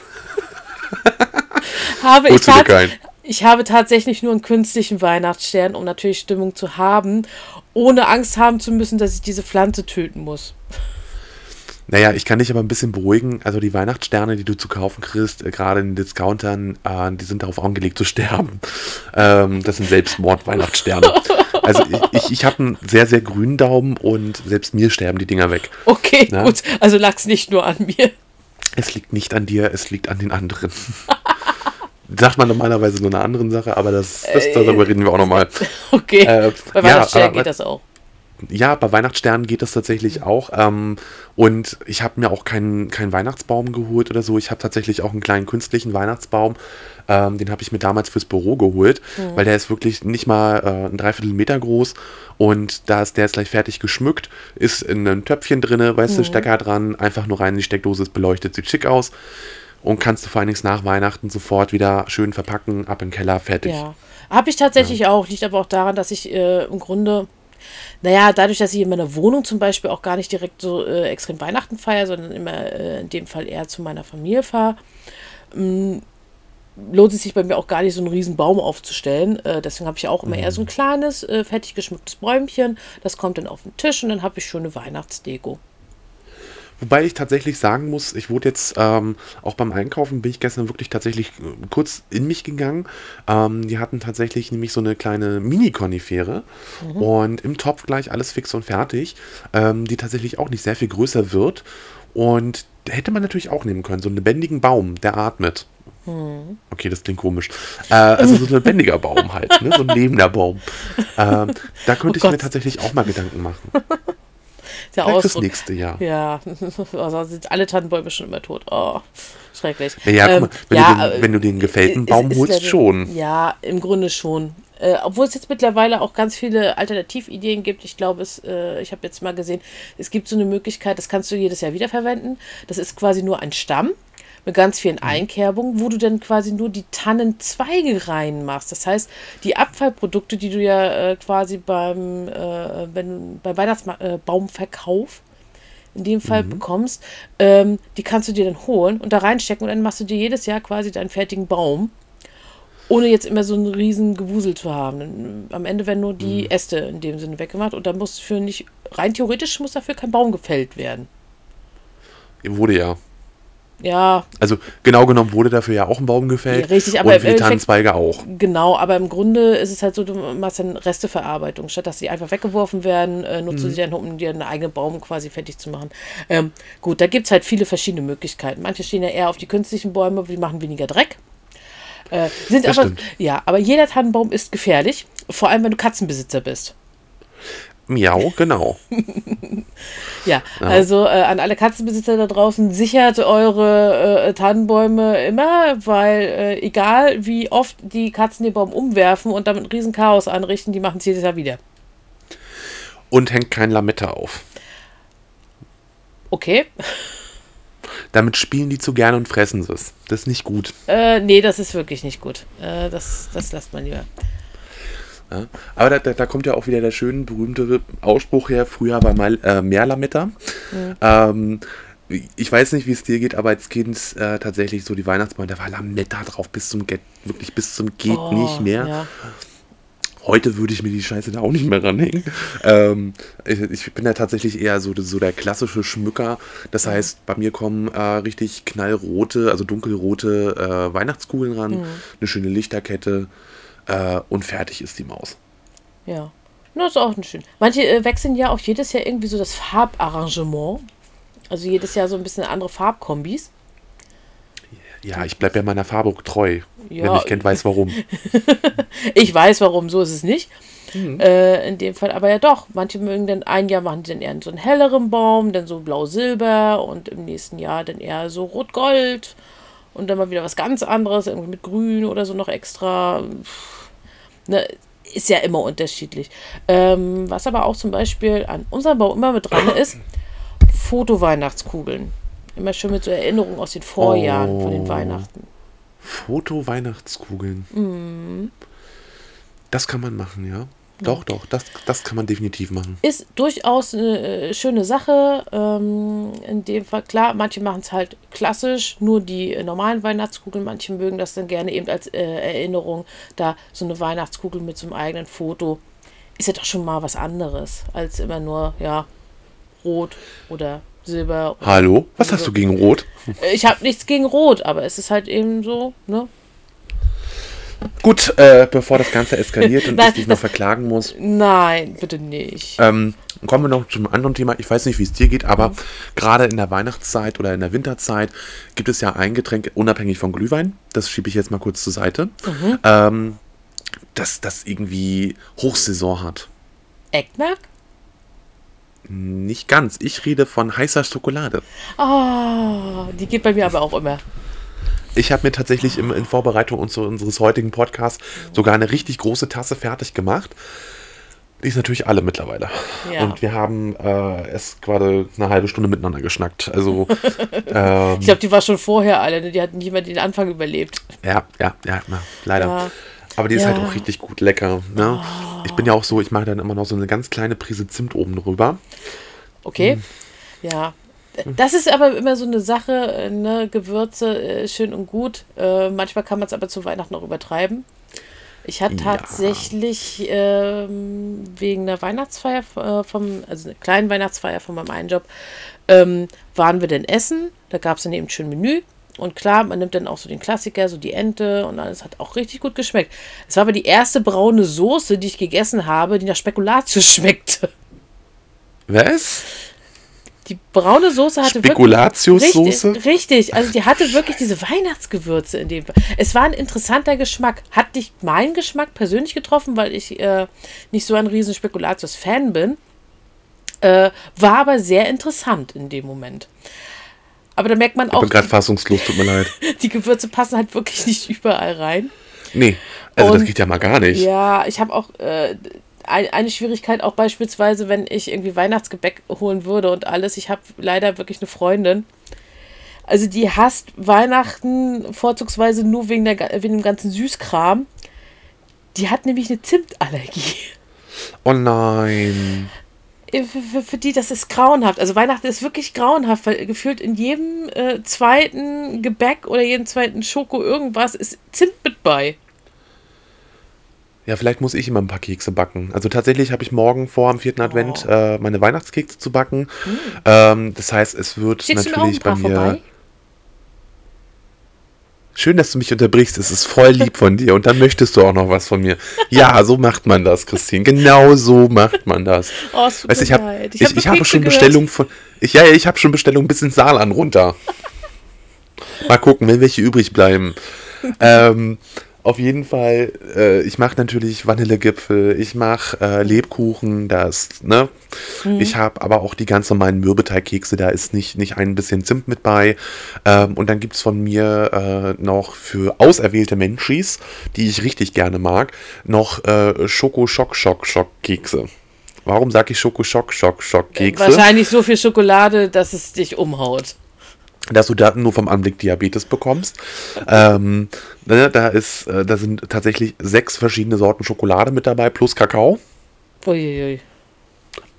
habe ich, Holst ich habe tatsächlich nur einen künstlichen Weihnachtsstern, um natürlich Stimmung zu haben, ohne Angst haben zu müssen, dass ich diese Pflanze töten muss. Naja, ich kann dich aber ein bisschen beruhigen. Also die Weihnachtssterne, die du zu kaufen kriegst, äh, gerade in den Discountern, äh, die sind darauf angelegt zu sterben. Ähm, das sind Selbstmord-Weihnachtssterne. Also ich, ich, ich habe einen sehr, sehr grünen Daumen und selbst mir sterben die Dinger weg. Okay, Ja. gut. Also lag es nicht nur an mir. Es liegt nicht an dir, es liegt an den anderen. Sagt man normalerweise nur eine andere Sache, aber das, das darüber reden wir auch nochmal. Okay. Äh, Bei ja, Weihnachtsstern aber- geht das auch. Ja, bei Weihnachtssternen geht das tatsächlich auch. Ähm, und ich habe mir auch keinen keinen Weihnachtsbaum geholt oder so. Ich habe tatsächlich auch einen kleinen künstlichen Weihnachtsbaum. Ähm, den habe ich mir damals fürs Büro geholt, weil der ist wirklich nicht mal äh, ein Dreiviertelmeter groß. Und da ist der ist gleich fertig geschmückt, ist in einem Töpfchen drinne, weißt du, Stecker dran, einfach nur rein in die Steckdose, ist beleuchtet, sieht schick aus. Und kannst du vor allen Dingen nach Weihnachten sofort wieder schön verpacken, ab in den Keller, fertig. Ja. Habe ich tatsächlich auch. Liegt aber auch daran, dass ich äh, im Grunde, Naja, dadurch, dass ich in meiner Wohnung zum Beispiel auch gar nicht direkt so äh, extrem Weihnachten feiere, sondern immer äh, in dem Fall eher zu meiner Familie fahre, mm, lohnt es sich bei mir auch gar nicht, so einen riesen Baum aufzustellen. Äh, deswegen habe ich auch immer eher so ein kleines, äh, fertig geschmücktes Bäumchen. Das kommt dann auf den Tisch und dann habe ich schöne Weihnachtsdeko. Wobei ich tatsächlich sagen muss, ich wurde jetzt ähm, auch beim Einkaufen, bin ich gestern wirklich tatsächlich äh, kurz in mich gegangen. Ähm, die hatten tatsächlich nämlich so eine kleine Mini-Konifere und im Topf gleich alles fix und fertig, ähm, die tatsächlich auch nicht sehr viel größer wird. Und hätte man natürlich auch nehmen können, so einen lebendigen Baum, der atmet. Okay, das klingt komisch. Äh, also so ein lebendiger Baum halt, ne? so ein lebender Baum. Ähm, da könnte Oh ich mir Gott. tatsächlich auch mal Gedanken machen. Der Vielleicht Ausdruck. nächste Jahr. Ja, also sind alle Tannenbäume schon immer tot. Oh, schrecklich. Ja, ja, guck mal, wenn, ja, du den, äh, wenn du den gefällten ist- Baum ist holst, leider- schon. Ja, im Grunde schon. Äh, obwohl es jetzt mittlerweile auch ganz viele Alternativideen gibt. Ich glaube, es, äh, ich habe jetzt mal gesehen, es gibt so eine Möglichkeit, das kannst du jedes Jahr wiederverwenden. Das ist quasi nur ein Stamm mit ganz vielen Mhm. Einkerbungen, wo du dann quasi nur die Tannenzweige reinmachst. Das heißt, die Abfallprodukte, die du ja äh, quasi beim, äh, wenn, beim Weihnachtsbaumverkauf in dem Fall bekommst, ähm, die kannst du dir dann holen und da reinstecken und dann machst du dir jedes Jahr quasi deinen fertigen Baum, ohne jetzt immer so einen riesen Gewusel zu haben. Dann, Am Ende werden nur die Äste in dem Sinne weggemacht und dann muss für nicht, rein theoretisch muss dafür kein Baum gefällt werden. Wurde ja. Ja, Also genau genommen wurde dafür ja auch ein Baum gefällt. Ja, richtig, aber und für die Tannenzweige auch. genau, aber im Grunde ist es halt so, du machst dann Resteverarbeitung. Statt dass sie einfach weggeworfen werden, äh, nutzt du sie dann, um dir einen eigenen Baum quasi fertig zu machen. Ähm, gut, da gibt es halt viele verschiedene Möglichkeiten. Manche stehen ja eher auf die künstlichen Bäume, die machen weniger Dreck. Äh, sind Das aber, stimmt. ja, aber jeder Tannenbaum ist gefährlich, vor allem wenn du Katzenbesitzer bist. Miau, genau. Ja, also äh, an alle Katzenbesitzer da draußen, sichert eure äh, Tannenbäume immer, weil äh, egal wie oft die Katzen den Baum umwerfen und damit ein riesen Chaos anrichten, die machen es jedes Jahr wieder. Und hängt kein Lametta auf. Okay. Damit spielen die zu gerne und fressen sie es. Das ist nicht gut. Äh, nee, das ist wirklich nicht gut. Äh, das, das lasst man lieber. Ja. Aber da, da, da kommt ja auch wieder der schöne, berühmte Ausspruch her, früher war mal äh, mehr Lametta. Ähm, ich weiß nicht, wie es dir geht, aber als Kind äh, tatsächlich so die Weihnachtsbäume, da war Lametta drauf bis zum Get, wirklich bis zum geht Oh, nicht mehr. Ja. Heute würde ich mir die Scheiße da auch nicht mehr ranhängen. Ähm, ich, ich bin ja tatsächlich eher so, so der klassische Schmücker. Das heißt, bei mir kommen äh, richtig knallrote, also dunkelrote äh, Weihnachtskugeln ran, eine schöne Lichterkette äh, und fertig ist die Maus. ja. Das ist auch ein schön. Manche äh, wechseln ja auch jedes Jahr irgendwie so das Farbarrangement. Also jedes Jahr so ein bisschen andere Farbkombis. Ja, ich bleibe ja meiner Farbe treu. Ja. Wer mich kennt, weiß warum. Ich weiß, warum, so ist es nicht. Äh, in dem Fall, aber ja doch. Manche mögen dann ein Jahr machen die dann eher so einen helleren Baum, dann so blau-silber und im nächsten Jahr dann eher so rot-gold und dann mal wieder was ganz anderes, irgendwie mit grün oder so noch extra. Ne, ist ja immer unterschiedlich. Ähm, was aber auch zum Beispiel an unserem Baum immer mit dran ist, Foto-Weihnachtskugeln. Immer schön mit so Erinnerungen aus den Vorjahren von den Oh. Weihnachten. Foto-Weihnachtskugeln. Mhm. Das kann man machen, ja. Doch, doch, das, das kann man definitiv machen. ist durchaus eine äh, schöne Sache. Ähm, in dem Fall, klar, manche machen es halt klassisch, nur die äh, normalen Weihnachtskugeln. Manche mögen das dann gerne eben als äh, Erinnerung. Da so eine Weihnachtskugel mit so einem eigenen Foto ist ja doch schon mal was anderes, als immer nur, ja, rot oder silber. Hallo? Was hast du gegen Rot? Äh, Ich habe nichts gegen rot, aber es ist halt eben so, ne? Gut, äh, bevor das Ganze eskaliert und Nein, ich dich noch verklagen muss, Nein, bitte nicht. ähm, kommen wir noch zum anderen Thema. Ich weiß nicht, wie es dir geht, aber gerade in der Weihnachtszeit oder in der Winterzeit gibt es ja ein Getränk, unabhängig von Glühwein, das schiebe ich jetzt mal kurz zur Seite, ähm, das, das irgendwie Hochsaison hat. Ecknack? Nicht ganz. Ich rede von heißer Schokolade. Ah, die geht bei mir aber auch immer. Ich habe mir tatsächlich im, in Vorbereitung unser, unseres heutigen Podcasts sogar eine richtig große Tasse fertig gemacht. Die ist natürlich alle mittlerweile. Ja. Und wir haben äh, erst gerade eine halbe Stunde miteinander geschnackt. Also, ähm, Ich glaube, die war schon vorher alle, ne? die hatten nicht mehr den Anfang überlebt. ja, ja, ja, na, leider. Ja. Aber die ist Ja. halt auch richtig gut lecker. Ne? ich bin ja auch so, ich mache dann immer noch so eine ganz kleine Prise Zimt oben drüber. Okay. Ja. Das ist aber immer so eine Sache, äh, ne? Gewürze äh, schön und gut. Äh, manchmal kann man es aber zu Weihnachten noch übertreiben. Ich hatte Ja. tatsächlich ähm, wegen einer Weihnachtsfeier äh, vom, also einer kleinen Weihnachtsfeier von meinem einen Job, ähm, waren wir denn essen. Da gab es dann eben schön Menü. Und klar, man nimmt dann auch so den Klassiker, so die Ente und alles hat auch richtig gut geschmeckt. Es war aber die erste braune Soße, die ich gegessen habe, die nach Spekulatius schmeckte. Was? Die braune Soße hatte Spekulatius-Soße? Richtig, richtig, also die hatte wirklich diese Weihnachtsgewürze in dem. Es war ein interessanter Geschmack. Hat nicht meinen Geschmack persönlich getroffen, weil ich äh, nicht so ein riesen Spekulatius-Fan bin. Äh, war aber sehr interessant in dem Moment. Aber da merkt man Ich auch, bin gerade fassungslos, tut mir leid. die Gewürze passen halt wirklich nicht überall rein. Nee, also das Und- geht ja mal gar nicht. Ja, ich habe auch äh, eine Schwierigkeit, auch beispielsweise, wenn ich irgendwie Weihnachtsgebäck holen würde und alles. Ich habe leider wirklich eine Freundin. Also die hasst Weihnachten vorzugsweise nur wegen, der, wegen dem ganzen Süßkram. Die hat nämlich eine Zimtallergie. Oh nein. Für, für, für die, das ist grauenhaft. Also Weihnachten ist wirklich grauenhaft, weil gefühlt in jedem äh, zweiten Gebäck oder jedem zweiten Schoko irgendwas ist Zimt mit bei. Ja, vielleicht muss ich immer ein paar Kekse backen. Also tatsächlich habe ich morgen vor, am vierten Advent, äh, meine Weihnachtskekse zu backen. Ähm, das heißt, es wird Schickst natürlich bei mir. vorbei? Schön, dass du mich unterbrichst. Es ist voll lieb von dir. Und dann möchtest du auch noch was von mir. Ja, so macht man das, Christine. Genau so macht man das. Oh, es tut Weißt ich habe ich, hab ich, habe Kekse schon gehört. Bestellung von. Ich, ja, ja, ich habe schon Bestellung bis ins Saal an runter. Mal gucken, wenn welche übrig bleiben. ähm, auf jeden Fall, äh, ich mache natürlich Vanillegipfel, ich mache äh, Lebkuchen, das, ne? Ich habe aber auch die ganz normalen Mürbeteigkekse, da ist nicht, nicht ein bisschen Zimt mit bei. Ähm, und dann gibt es von mir äh, noch für auserwählte Menschis, die ich richtig gerne mag, noch äh, Schoko-Schock-Schock-Schock-Kekse. Warum sage ich Schoko-Schock-Schock-Schock-Kekse? Wahrscheinlich so viel Schokolade, dass es dich umhaut. Dass du da nur vom Anblick Diabetes bekommst. Ähm, ne, da ist, äh, da sind tatsächlich sechs verschiedene Sorten Schokolade mit dabei, plus Kakao. Uiuiui.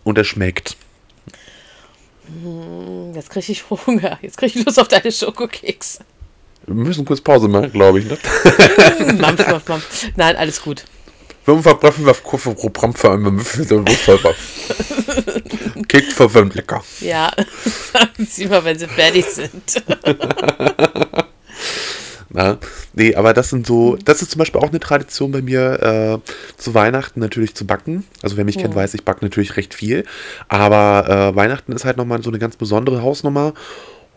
Und es schmeckt. Jetzt kriege ich Hunger. Jetzt kriege ich Lust auf deine Schokokekse. Wir müssen kurz Pause machen, glaube ich. Ne? Mampf, mampf, mampf. Nein, alles gut. Wir verbrechen wir Kurve pro an, wir müssen so Lustvoll. Keks verwirrt lecker. Ja, sagen Sie mal, wenn sie fertig sind. Na, nee, aber das sind so, das ist zum Beispiel auch eine Tradition bei mir, äh, zu Weihnachten natürlich zu backen. Also wer mich kennt, weiß, ich backe natürlich recht viel. Aber äh, Weihnachten ist halt nochmal so eine ganz besondere Hausnummer.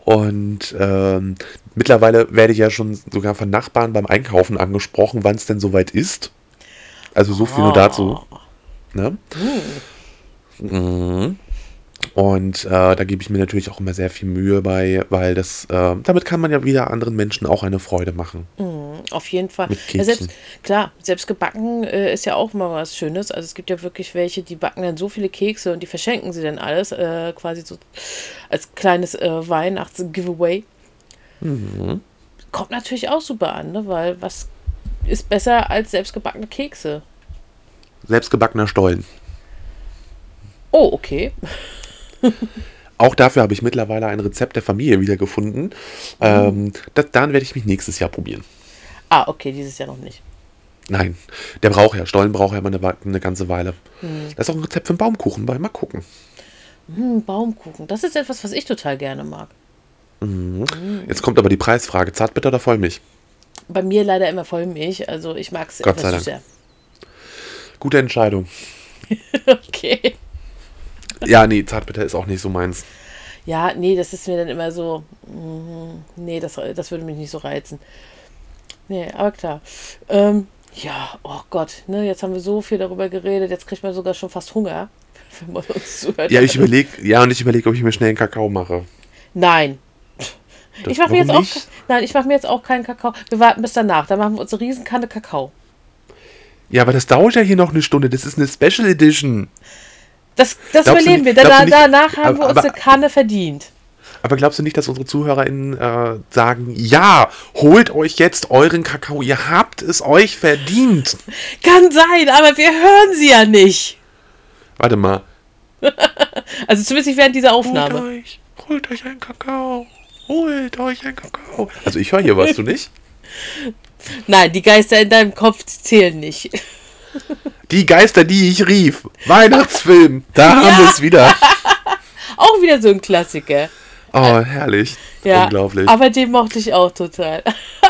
Und ähm, mittlerweile werde ich ja schon sogar von Nachbarn beim Einkaufen angesprochen, wann es denn soweit ist. Also so viel nur dazu. Ne? Mhm. Und äh, da gebe ich mir natürlich auch immer sehr viel Mühe bei, weil das, äh, damit kann man ja wieder anderen Menschen auch eine Freude machen. Auf jeden Fall. Ja, selbst, klar, selbst gebacken äh, ist ja auch mal was Schönes. Also es gibt ja wirklich welche, die backen dann so viele Kekse und die verschenken sie dann alles, äh, quasi so als kleines äh, Weihnachts-Giveaway. Mhm. Kommt natürlich auch super an, ne? weil was ist besser als selbstgebackene Kekse? Selbstgebackener Stollen. Oh, okay. Auch dafür habe ich mittlerweile ein Rezept der Familie wiedergefunden. Ähm, das, dann werde ich mich nächstes Jahr probieren. Ah, okay, dieses Jahr noch nicht. Nein, der braucht ja, Stollen braucht ja immer eine, eine ganze Weile. Da ist auch ein Rezept für einen Baumkuchen bei. Mal gucken. Hm, Baumkuchen. Das ist etwas, was ich total gerne mag. Jetzt kommt aber die Preisfrage: Zartbitter oder Vollmilch? Bei mir leider immer Vollmilch, also ich mag es etwas Dank. süßer. Gute Entscheidung. Okay. Ja, nee, Zartbitter ist auch nicht so meins. Ja, nee, das ist mir dann immer so. mm, Nee, das, das würde mich nicht so reizen. Nee, aber klar. Ähm, ja, oh Gott, ne, jetzt haben wir so viel darüber geredet, jetzt kriegt man sogar schon fast Hunger, wenn man uns zuhört. Ja, ich überlege, ja, und ich überlege, ob ich mir schnell einen Kakao mache. Nein. Das- Ich mache mir jetzt auch, nein, ich mache mir jetzt auch keinen Kakao. Wir warten bis danach. Dann machen wir uns eine Riesenkanne Kakao. Ja, aber das dauert ja hier noch eine Stunde. Das ist eine Special Edition. Das, das Glaubst überleben wir. nicht- Da, glaubst du nicht- danach haben aber- wir uns aber- eine Kanne verdient. Aber glaubst du nicht, dass unsere ZuhörerInnen äh, sagen, ja, holt euch jetzt euren Kakao, ihr habt es euch verdient. Kann sein, aber wir hören sie ja nicht. Warte mal. Also zumindest während dieser Aufnahme. Holt euch, holt euch einen Kakao. Holt euch einen Kakao. Also ich höre hier was, du nicht? Nein, die Geister in deinem Kopf zählen nicht. Die Geister, die ich rief. Weihnachtsfilm. Da haben wir es wieder. Auch wieder so ein Klassiker. Oh, herrlich. Ja, Unglaublich. aber den mochte ich auch total.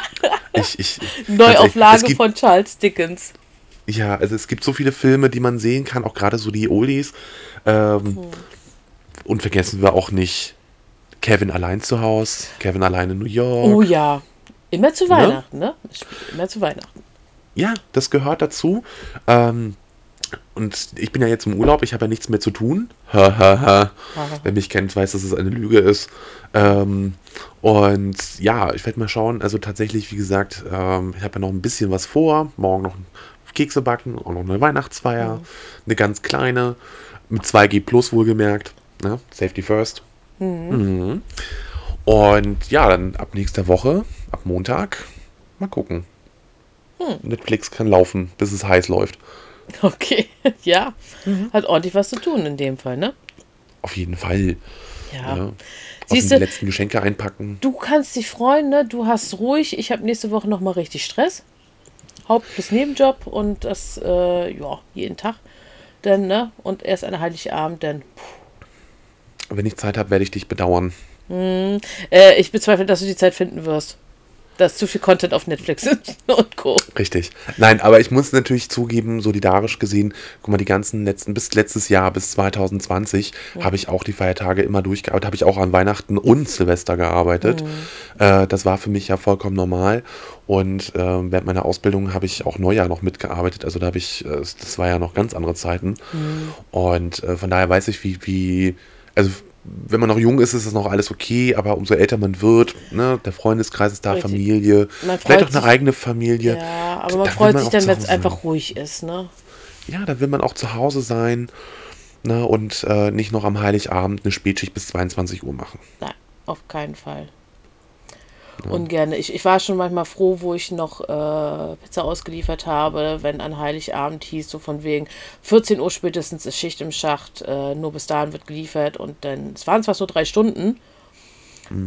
ich, ich, Neuauflage gibt, von Charles Dickens. Ja, also es gibt so viele Filme, die man sehen kann, auch gerade so die Oldies. Ähm, Und vergessen wir auch nicht Kevin allein zu Hause, Kevin allein in New York. Oh ja. Immer zu Weihnachten, ne? Immer zu Weihnachten. Ja, das gehört dazu. Ähm, und ich bin ja jetzt im Urlaub, ich habe ja nichts mehr zu tun. Wer mich kennt, weiß, dass es eine Lüge ist. Ähm, und ja, ich werde mal schauen. Also tatsächlich, wie gesagt, ähm, ich habe ja noch ein bisschen was vor. Morgen noch Kekse backen, auch noch eine Weihnachtsfeier. Eine ganz kleine. Mit 2G Plus wohlgemerkt. Ne? Safety first. Mhm. Und ja, dann ab nächster Woche, ab Montag, mal gucken. Netflix kann laufen, bis es heiß läuft. Okay, ja. Mhm. Hat ordentlich was zu tun in dem Fall, ne? Auf jeden Fall. Ja. Ja. Aus Siehste- den letzten Geschenke einpacken. Du kannst dich freuen, ne? Du hast ruhig. Ich habe nächste Woche nochmal richtig Stress. Haupt- bis Nebenjob und das, äh, ja, jeden Tag. Dann, ne? Und erst an Heiligabend, dann. Wenn ich Zeit habe, werde ich dich bedauern. Äh, ich bezweifle, dass du die Zeit finden wirst. Da ist zu viel Content auf Netflix und Co. Richtig. Nein, aber ich muss natürlich zugeben, solidarisch gesehen, guck mal, die ganzen letzten, bis letztes Jahr, bis 2020, habe ich auch die Feiertage immer durchgearbeitet, habe ich auch an Weihnachten und Silvester gearbeitet. Äh, das war für mich ja vollkommen normal. Und äh, während meiner Ausbildung habe ich auch Neujahr noch mitgearbeitet. Also da habe ich, äh, das war ja noch ganz andere Zeiten. Und äh, von daher weiß ich, wie, wie, also wenn man noch jung ist, ist das noch alles okay, aber umso älter man wird, ne, der Freundeskreis ist da, Richtig. Familie, vielleicht auch eine eigene Familie. Ja, aber man freut man sich dann, wenn es einfach ruhig ist, ne? Ja, da will man auch zu Hause sein ne, und äh, nicht noch am Heiligabend eine Spätschicht bis 22 Uhr machen. Nein, auf keinen Fall. Ungerne. Ich, ich war schon manchmal froh, wo ich noch äh, Pizza ausgeliefert habe, wenn an Heiligabend hieß, so von wegen 14 Uhr spätestens ist Schicht im Schacht, äh, nur bis dahin wird geliefert und dann, es waren zwar nur drei Stunden,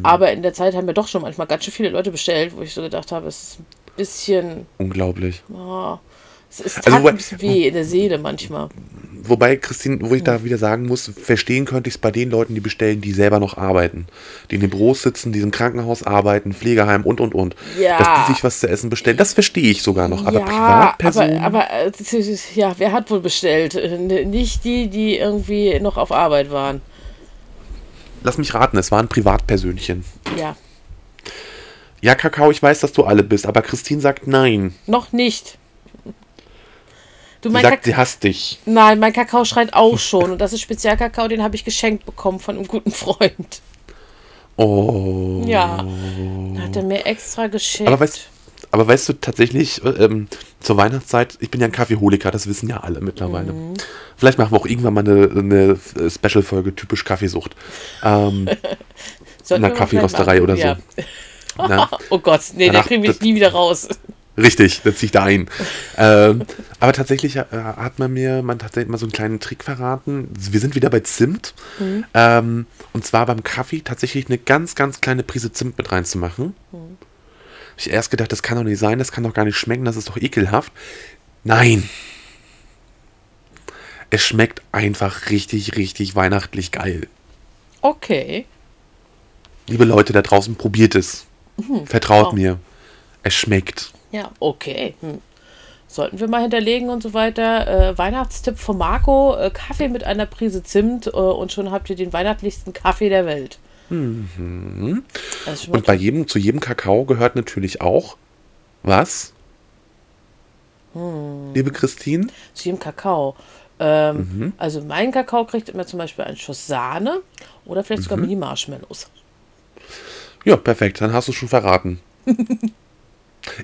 aber in der Zeit haben mir doch schon manchmal ganz schön viele Leute bestellt, wo ich so gedacht habe, es ist ein bisschen, Unglaublich. oh, es ist Also, ein bisschen weh in der Seele manchmal. Wobei, Christine, wo ich da wieder sagen muss, verstehen könnte ich es bei den Leuten, die bestellen, die selber noch arbeiten. Die in den Büros sitzen, die im Krankenhaus arbeiten, Pflegeheim und, und, und. Ja. Dass die sich was zu essen bestellen, das verstehe ich sogar noch. Aber ja, Privatpersonen, aber, aber äh, ja, wer hat wohl bestellt? Äh, Nicht die, die irgendwie noch auf Arbeit waren. lass mich raten, es waren Privatpersönchen. Ja, Ja, Kakao, ich weiß, dass du alle bist, aber Christine sagt nein. noch nicht. Du, Sie mein sagt, Kak sie hasst dich. Nein, mein Kakao schreit auch schon. Und das ist Spezialkakao, den habe ich geschenkt bekommen von einem guten Freund. Oh. Ja. Da hat er mir extra geschenkt. Aber weißt, aber weißt du tatsächlich, äh, ähm, zur Weihnachtszeit, ich bin ja ein Kaffeeholiker, das wissen ja alle mittlerweile. Mhm. Vielleicht machen wir auch irgendwann mal eine, eine Special-Folge typisch Kaffeesucht. Ähm, Sollten einer Kaffeerösterei vielleicht oder machen. so. na, Oh Gott, nee, da Danach- kriegen wir nie wieder raus. Richtig, das ziehe ich da ein. ähm, aber tatsächlich äh, hat man mir man tatsächlich mal so einen kleinen Trick verraten. Wir sind wieder bei Zimt. Mhm. Ähm, und zwar beim Kaffee tatsächlich eine ganz, ganz kleine Prise Zimt mit reinzumachen. Mhm. Ich erst gedacht, das kann doch nicht sein, das kann doch gar nicht schmecken, das ist doch ekelhaft. Nein. Es schmeckt einfach richtig, richtig weihnachtlich geil. Okay. Liebe Leute da draußen, probiert es. Vertraut wow. mir. Es schmeckt. Ja, okay. Hm. Sollten wir mal hinterlegen und so weiter. Äh, Weihnachtstipp von Marco: äh, Kaffee mit einer Prise Zimt äh, und schon habt ihr den weihnachtlichsten Kaffee der Welt. Mal Und bei jedem, zu jedem Kakao gehört natürlich auch was? Liebe Christine? zu jedem Kakao. Ähm, Also mein Kakao kriegt immer zum Beispiel einen Schuss Sahne oder vielleicht sogar Mini-Marshmallows. Ja, perfekt, dann hast du schon verraten.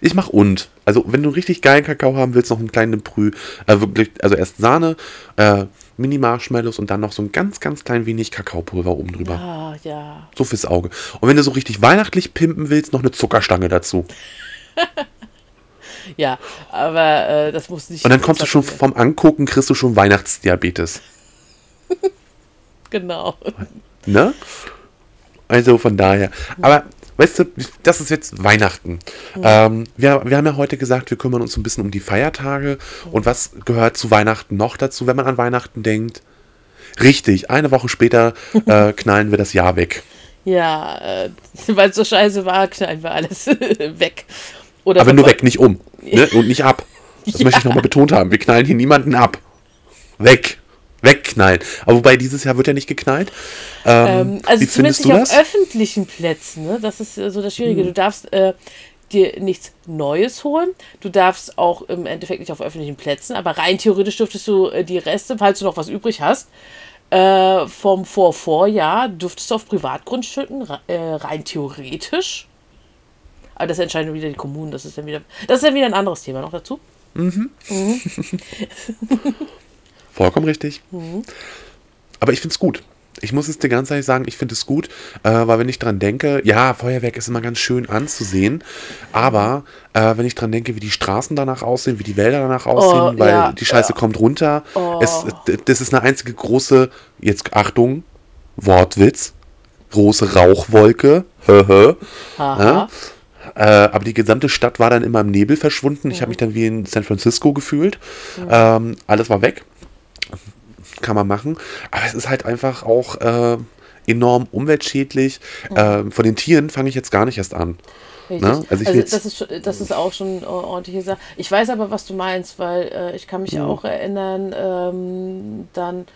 ich mach und. Also, wenn du richtig geilen Kakao haben willst, noch einen kleinen Brüh. Äh, wirklich, also erst Sahne, äh, Mini-Marshmallows und dann noch so ein ganz, ganz klein wenig Kakaopulver oben drüber. Ah, ja. So fürs Auge. Und wenn du so richtig weihnachtlich pimpen willst, noch eine Zuckerstange dazu. Ja, aber äh, das muss nicht. Und dann kommst du schon vom Angucken, kriegst du schon Weihnachtsdiabetes. Genau. Ne? Also von daher. Aber weißt du, das ist jetzt Weihnachten. Ähm, wir, wir haben ja heute gesagt, wir kümmern uns ein bisschen um die Feiertage. Und was gehört zu Weihnachten noch dazu, wenn man an Weihnachten denkt? Richtig, eine Woche später äh, knallen wir das Jahr weg. Ja, äh, weil es so scheiße war, knallen wir alles weg. Oder Aber nur weg, nicht um. Ne? Und nicht ab. Das Ja. möchte ich nochmal betont haben. Wir knallen hier niemanden ab. Weg. Wegknallen. Aber wobei dieses Jahr wird ja nicht geknallt. Ähm, Ähm, also wie zumindest nicht auf öffentlichen Plätzen. Ne? Das ist äh, so das Schwierige. Du darfst äh, dir nichts Neues holen. Du darfst auch im Endeffekt nicht auf öffentlichen Plätzen, aber rein theoretisch dürftest du äh, die Reste, falls du noch was übrig hast, äh, vom Vor-Vorjahr, dürftest du auf Privatgrundstücken, re- äh, rein theoretisch. Aber das entscheiden wieder die Kommunen. Das ist dann wieder, das ist dann wieder ein anderes Thema noch dazu. Vollkommen richtig. Mhm. Aber ich finde es gut. Ich muss es dir ganz ehrlich sagen, ich finde es gut, äh, weil wenn ich dran denke, ja, Feuerwerk ist immer ganz schön anzusehen, aber äh, wenn ich dran denke, wie die Straßen danach aussehen, wie die Wälder danach aussehen, weil Oh, ja, die Scheiße kommt runter, es, d- das ist eine einzige große, jetzt Achtung, Wortwitz, große Rauchwolke, Haha. äh, aber die gesamte Stadt war dann immer im Nebel verschwunden. Ich habe mich dann wie in San Francisco gefühlt. Ähm, alles war weg. Kann man machen. Aber es ist halt einfach auch äh, enorm umweltschädlich. Ähm, von den Tieren fange ich jetzt gar nicht erst an. Ne? Also jetzt- das, ist, das ist auch schon ordentliche Sache. Ich weiß aber, was du meinst, weil äh, ich kann mich auch erinnern, ähm, dann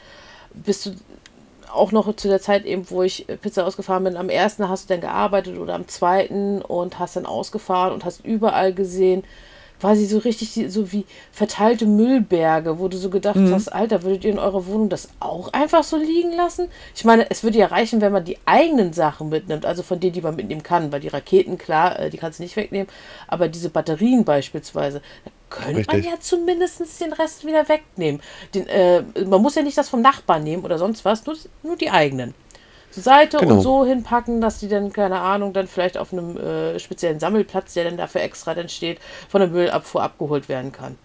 bist du auch noch zu der Zeit eben, wo ich Pizza ausgefahren bin, am ersten hast du dann gearbeitet oder am zweiten und hast dann ausgefahren und hast überall gesehen, quasi so richtig so wie verteilte Müllberge, wo du so gedacht hast, Alter, würdet ihr in eurer Wohnung das auch einfach so liegen lassen? Ich meine, es würde ja reichen, wenn man die eigenen Sachen mitnimmt, also von denen, die man mitnehmen kann, weil die Raketen, klar, äh, die kannst du nicht wegnehmen, aber diese Batterien beispielsweise, da könnte man Richtig. ja zumindest den Rest wieder wegnehmen. Den, äh, man muss ja nicht das vom Nachbarn nehmen oder sonst was, nur, nur die eigenen. Zur Seite Genau. und so hinpacken, dass die dann, keine Ahnung, dann vielleicht auf einem äh, speziellen Sammelplatz, der dann dafür extra dann steht, von der Müllabfuhr abgeholt werden kann.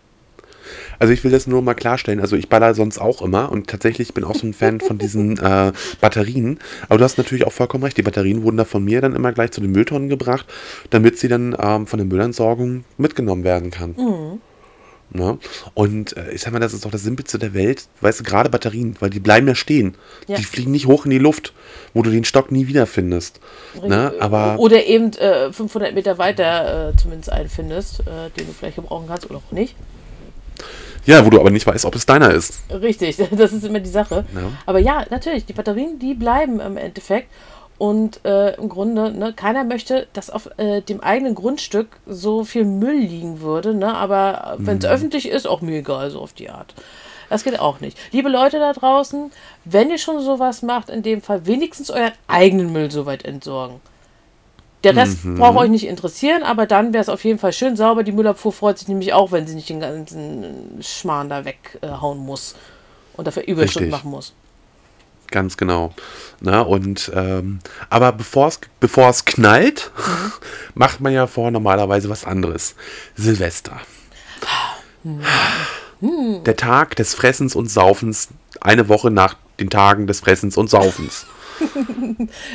Also ich will das nur mal klarstellen. Also ich baller sonst auch immer und tatsächlich bin auch so ein Fan von diesen äh, Batterien. Aber du hast natürlich auch vollkommen recht. Die Batterien wurden da von mir dann immer gleich zu den Mülltonnen gebracht, damit sie dann ähm, von der Müllentsorgung mitgenommen werden kann. Ne? Und äh, ich sag mal, das ist doch das Simpelste der Welt. Weißt du, gerade Batterien, weil die bleiben ja stehen. Ja. Die fliegen nicht hoch in die Luft, wo du den Stock nie wiederfindest. Ne? Aber Oder eben äh, 500 Meter weiter äh, zumindest einen findest, äh, den du vielleicht gebrauchen kannst oder auch nicht. ja, wo du aber nicht weißt, ob es deiner ist. Richtig, das ist immer die Sache. Ja. Aber ja, natürlich, die Batterien, die bleiben im Endeffekt. Und äh, im Grunde, ne, keiner möchte, dass auf äh, dem eigenen Grundstück so viel Müll liegen würde. Ne? Aber wenn es öffentlich ist, auch mir egal, so auf die Art. Das geht auch nicht. Liebe Leute da draußen, wenn ihr schon sowas macht, in dem Fall wenigstens euren eigenen Müll soweit entsorgen. Der Rest braucht euch nicht interessieren, aber dann wäre es auf jeden Fall schön sauber. Die Müllabfuhr freut sich nämlich auch, wenn sie nicht den ganzen Schmarrn da weghauen muss und dafür Überstunden Richtig. machen muss. Ganz genau. Na, und ähm, aber bevor es knallt, macht man ja vor normalerweise was anderes. Silvester. Der Tag des Fressens und Saufens, eine Woche nach den Tagen des Fressens und Saufens.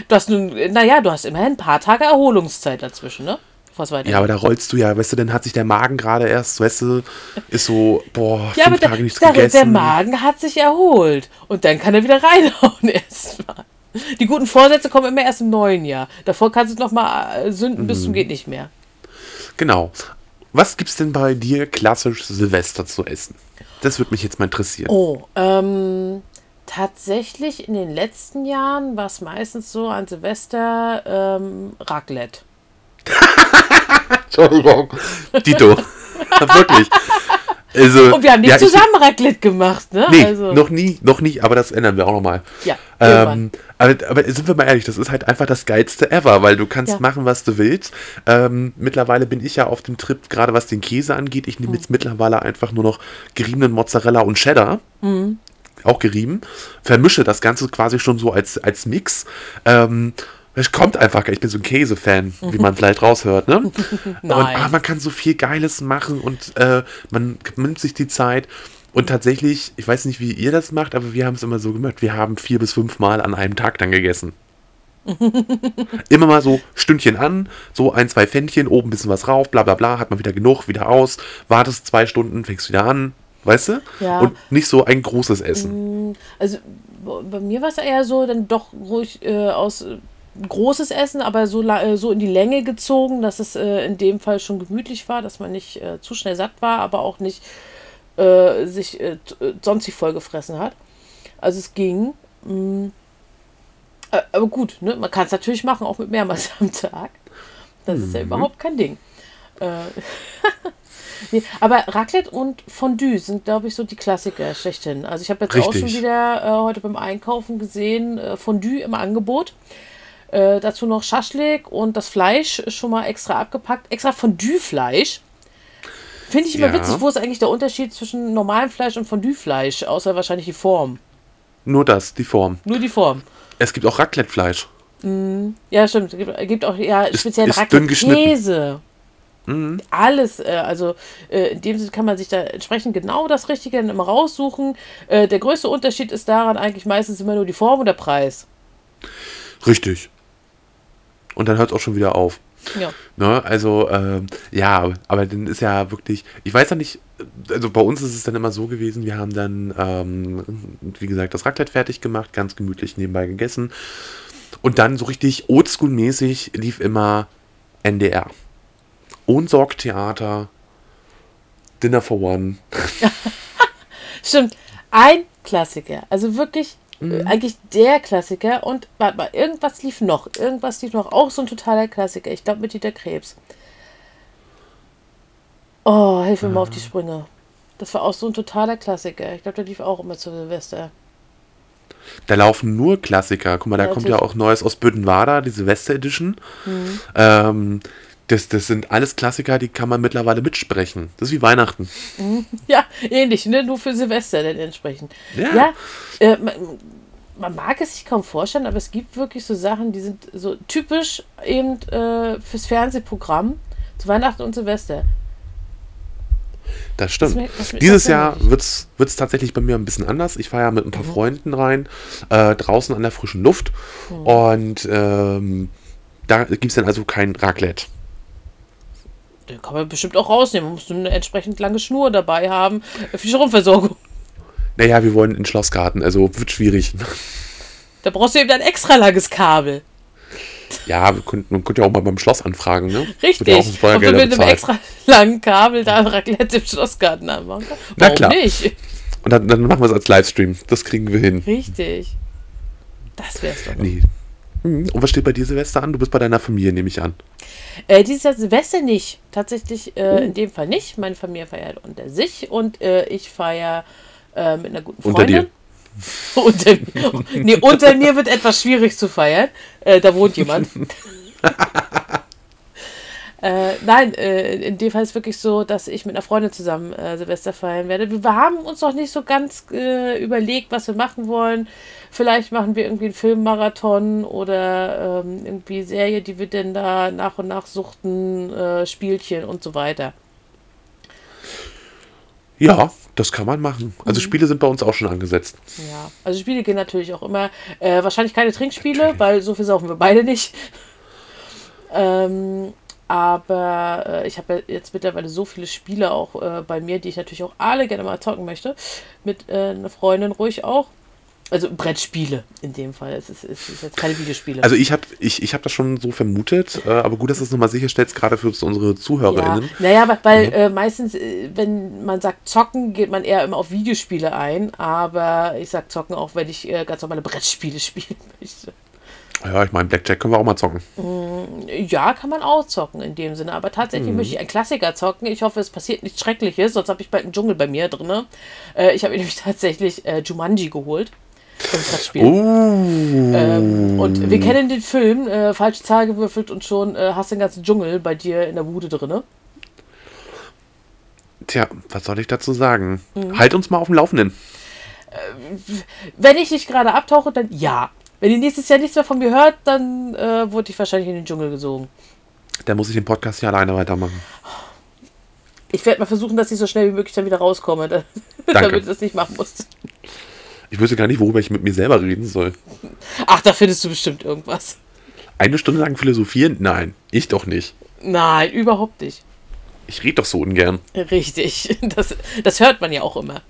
Du hast nun, naja, du hast immerhin ein paar Tage Erholungszeit dazwischen, ne? Es weitergeht. Ja, aber da rollst du ja, weißt du, dann hat sich der Magen gerade erst, weißt du, ist so, boah, Ja, fünf der, Tage nichts der, gegessen. der Magen hat sich erholt. Und dann kann er wieder reinhauen erstmal. Die guten Vorsätze kommen immer erst im neuen Jahr. Davor kannst du noch mal äh, sünden bis Mhm. zum geht nicht mehr. Genau. Was gibt's denn bei dir klassisch Silvester zu essen? Das würde mich jetzt mal interessieren. Oh, ähm, tatsächlich in den letzten Jahren war es meistens so an Silvester ähm, Raclette. Entschuldigung. Dito. Wirklich. Also, Und wir haben nicht ja, ich- zusammen Raclette gemacht, ne? Nee, also, noch nie, noch nie, aber das ändern wir auch nochmal. Ja. Ähm, aber, aber sind wir mal ehrlich, das ist halt einfach das Geilste ever, weil du kannst Ja. machen, was du willst. Ähm, mittlerweile bin ich ja auf dem Trip, gerade was den Käse angeht. Ich nehme jetzt mittlerweile einfach nur noch geriebenen Mozzarella und Cheddar. Mhm. auch gerieben. Vermische das Ganze quasi schon so als, als Mix. Ähm, es kommt einfach, ich bin so ein Käse-Fan, wie man vielleicht raushört, ne? Und Nein. ah, man kann so viel Geiles machen und äh, man nimmt sich die Zeit. Und tatsächlich, ich weiß nicht, wie ihr das macht, aber wir haben es immer so gemacht. Wir haben vier bis fünf Mal an einem Tag dann gegessen. immer mal so Stündchen an, so ein, zwei Pfännchen, oben ein bisschen was rauf, bla bla bla, hat man wieder genug, wieder aus, wartest zwei Stunden, fängst wieder an, weißt du? Ja. Und nicht so ein großes Essen. Also b- bei mir war es eher so, dann doch ruhig äh, aus großes Essen, aber so, äh, so in die Länge gezogen, dass es äh, in dem Fall schon gemütlich war, dass man nicht äh, zu schnell satt war, aber auch nicht äh, sich äh, sonstig vollgefressen hat. Also es ging. mm. Äh, aber gut, ne? man kann es natürlich machen, auch mit mehrmals am Tag. Das ist ja überhaupt kein Ding. Nee, aber Raclette und Fondue sind, glaube ich, so die Klassiker schlechthin. Also ich habe jetzt auch schon Richtig. wieder heute beim Einkaufen gesehen, Fondue im Angebot. Äh, dazu noch Schaschlik und das Fleisch schon mal extra abgepackt. Extra Fondue-Fleisch. Finde ich immer Ja. witzig, wo ist eigentlich der Unterschied zwischen normalem Fleisch und Fondue-Fleisch? Außer wahrscheinlich die Form. Nur das, die Form. Nur die Form. Es gibt auch Raclette-Fleisch. Ja, stimmt. Es gibt, gibt auch ja, speziell ist. Raclette-Käse. Alles, äh, also äh, in dem Sinne kann man sich da entsprechend genau das Richtige dann immer raussuchen. Äh, der größte Unterschied ist daran eigentlich meistens immer nur die Form und der Preis. Richtig. Und dann hört es auch schon wieder auf. Ja. Ne? Also, ähm, ja, aber dann ist ja wirklich, ich weiß ja nicht, also bei uns ist es dann immer so gewesen, wir haben dann, ähm, wie gesagt, das Raclette fertig gemacht, ganz gemütlich nebenbei gegessen. Und dann so richtig oldschool-mäßig lief immer NDR. Ohnsorg-Theater, Dinner for One. Stimmt. Ein Klassiker. Also wirklich Mhm. eigentlich der Klassiker. Und warte mal, irgendwas lief noch. Irgendwas lief noch. Auch so ein totaler Klassiker. Ich glaube mit Dieter Krebs. Oh, hilf mir mal auf die Sprünge. Das war auch so ein totaler Klassiker. Ich glaube, der lief auch immer zu Silvester. Da laufen nur Klassiker. Guck mal, da Ja, kommt ja auch Neues aus Büdenwader, die Silvester Edition. Ähm, das, das sind alles Klassiker, die kann man mittlerweile mitsprechen. Das ist wie Weihnachten. Ja, ähnlich, ne? Nur für Silvester dann entsprechend. Ja. Ja, äh, man, man mag es sich kaum vorstellen, aber es gibt wirklich so Sachen, die sind so typisch eben äh, fürs Fernsehprogramm zu Weihnachten und Silvester. Das stimmt. Das mir- das mir- Dieses Jahr wird es tatsächlich bei mir ein bisschen anders. Ich fahre ja mit ein paar Freunden rein, äh, draußen an der frischen Luft. Und ähm, da gibt es dann also kein Raclette. Den kann man bestimmt auch rausnehmen. Man muss nur eine entsprechend lange Schnur dabei haben für die Stromversorgung. Naja, wir wollen in den Schlossgarten, also wird schwierig. Da brauchst du eben ein extra langes Kabel. Ja, könnten, man könnte ja auch mal beim Schloss anfragen, ne? Richtig. Ja auch ein Und wir mit einem extra langen Kabel da ein Raclette im Schlossgarten anmachen. Na Warum klar. nicht? Und dann, dann machen wir es als Livestream. Das kriegen wir hin. Richtig. Das wär's doch. Nee. Hm, Und was steht bei dir, Silvester, an? Du bist bei deiner Familie, nehme ich an. Äh, dieses Jahr Silvester nicht. Tatsächlich äh, Oh. in dem Fall nicht. Meine Familie feiert unter sich und äh, ich feiere äh, mit einer guten Unter Freundin. unter mir. Nee, unter mir wird etwas schwierig zu feiern. Äh, da wohnt jemand. Äh, nein, äh, in dem Fall ist es wirklich so, dass ich mit einer Freundin zusammen äh, Silvester feiern werde. Wir, wir haben uns noch nicht so ganz äh, überlegt, was wir machen wollen. Vielleicht machen wir irgendwie einen Filmmarathon oder ähm, irgendwie Serie, die wir denn da nach und nach suchten, äh, Spielchen und so weiter. Ja, das kann man machen. Also Mhm. Spiele sind bei uns auch schon angesetzt. Ja, also Spiele gehen natürlich auch immer. Äh, wahrscheinlich keine Trinkspiele, weil so viel saufen wir beide nicht. Ähm, aber äh, ich habe ja jetzt mittlerweile so viele Spiele auch äh, bei mir, die ich natürlich auch alle gerne mal zocken möchte. Mit äh, einer Freundin ruhig auch. Also Brettspiele in dem Fall. Es ist, es ist jetzt keine Videospiele. Also ich habe ich, ich hab das schon so vermutet, äh, aber gut, dass du es nochmal sicherstellst, gerade für unsere ja, ZuhörerInnen. naja, weil, weil äh, meistens, äh, wenn man sagt zocken, geht man eher immer auf Videospiele ein. Aber ich sag zocken auch, wenn ich äh, ganz normale Brettspiele spielen möchte. Ja, ich meine, Blackjack können wir auch mal zocken. Ja, kann man auch zocken in dem Sinne. Aber tatsächlich möchte ich einen Klassiker zocken. Ich hoffe, es passiert nichts Schreckliches, sonst habe ich bald einen Dschungel bei mir drin. Äh, ich habe nämlich tatsächlich äh, Jumanji geholt. Das Brettspiel. Oh. Ähm, und wir kennen den Film, äh, falsche Zahl gewürfelt und schon äh, hast den ganzen Dschungel bei dir in der Bude drin. Tja, was soll ich dazu sagen? Mhm. Halt uns mal auf dem Laufenden. wenn ich nicht gerade abtauche, dann ja. Wenn ihr nächstes Jahr nichts mehr von mir hört, dann äh, wurde ich wahrscheinlich in den Dschungel gesogen. Dann muss ich den Podcast hier alleine weitermachen. Ich werde mal versuchen, dass ich so schnell wie möglich dann wieder rauskomme, da, damit du das nicht machen musst. Ich wüsste gar nicht, worüber ich mit mir selber reden soll. Ach, da findest du bestimmt irgendwas. Eine Stunde lang philosophieren? Nein, ich doch nicht. Nein, überhaupt nicht. Ich rede doch so ungern. Richtig. Das, das hört man ja auch immer.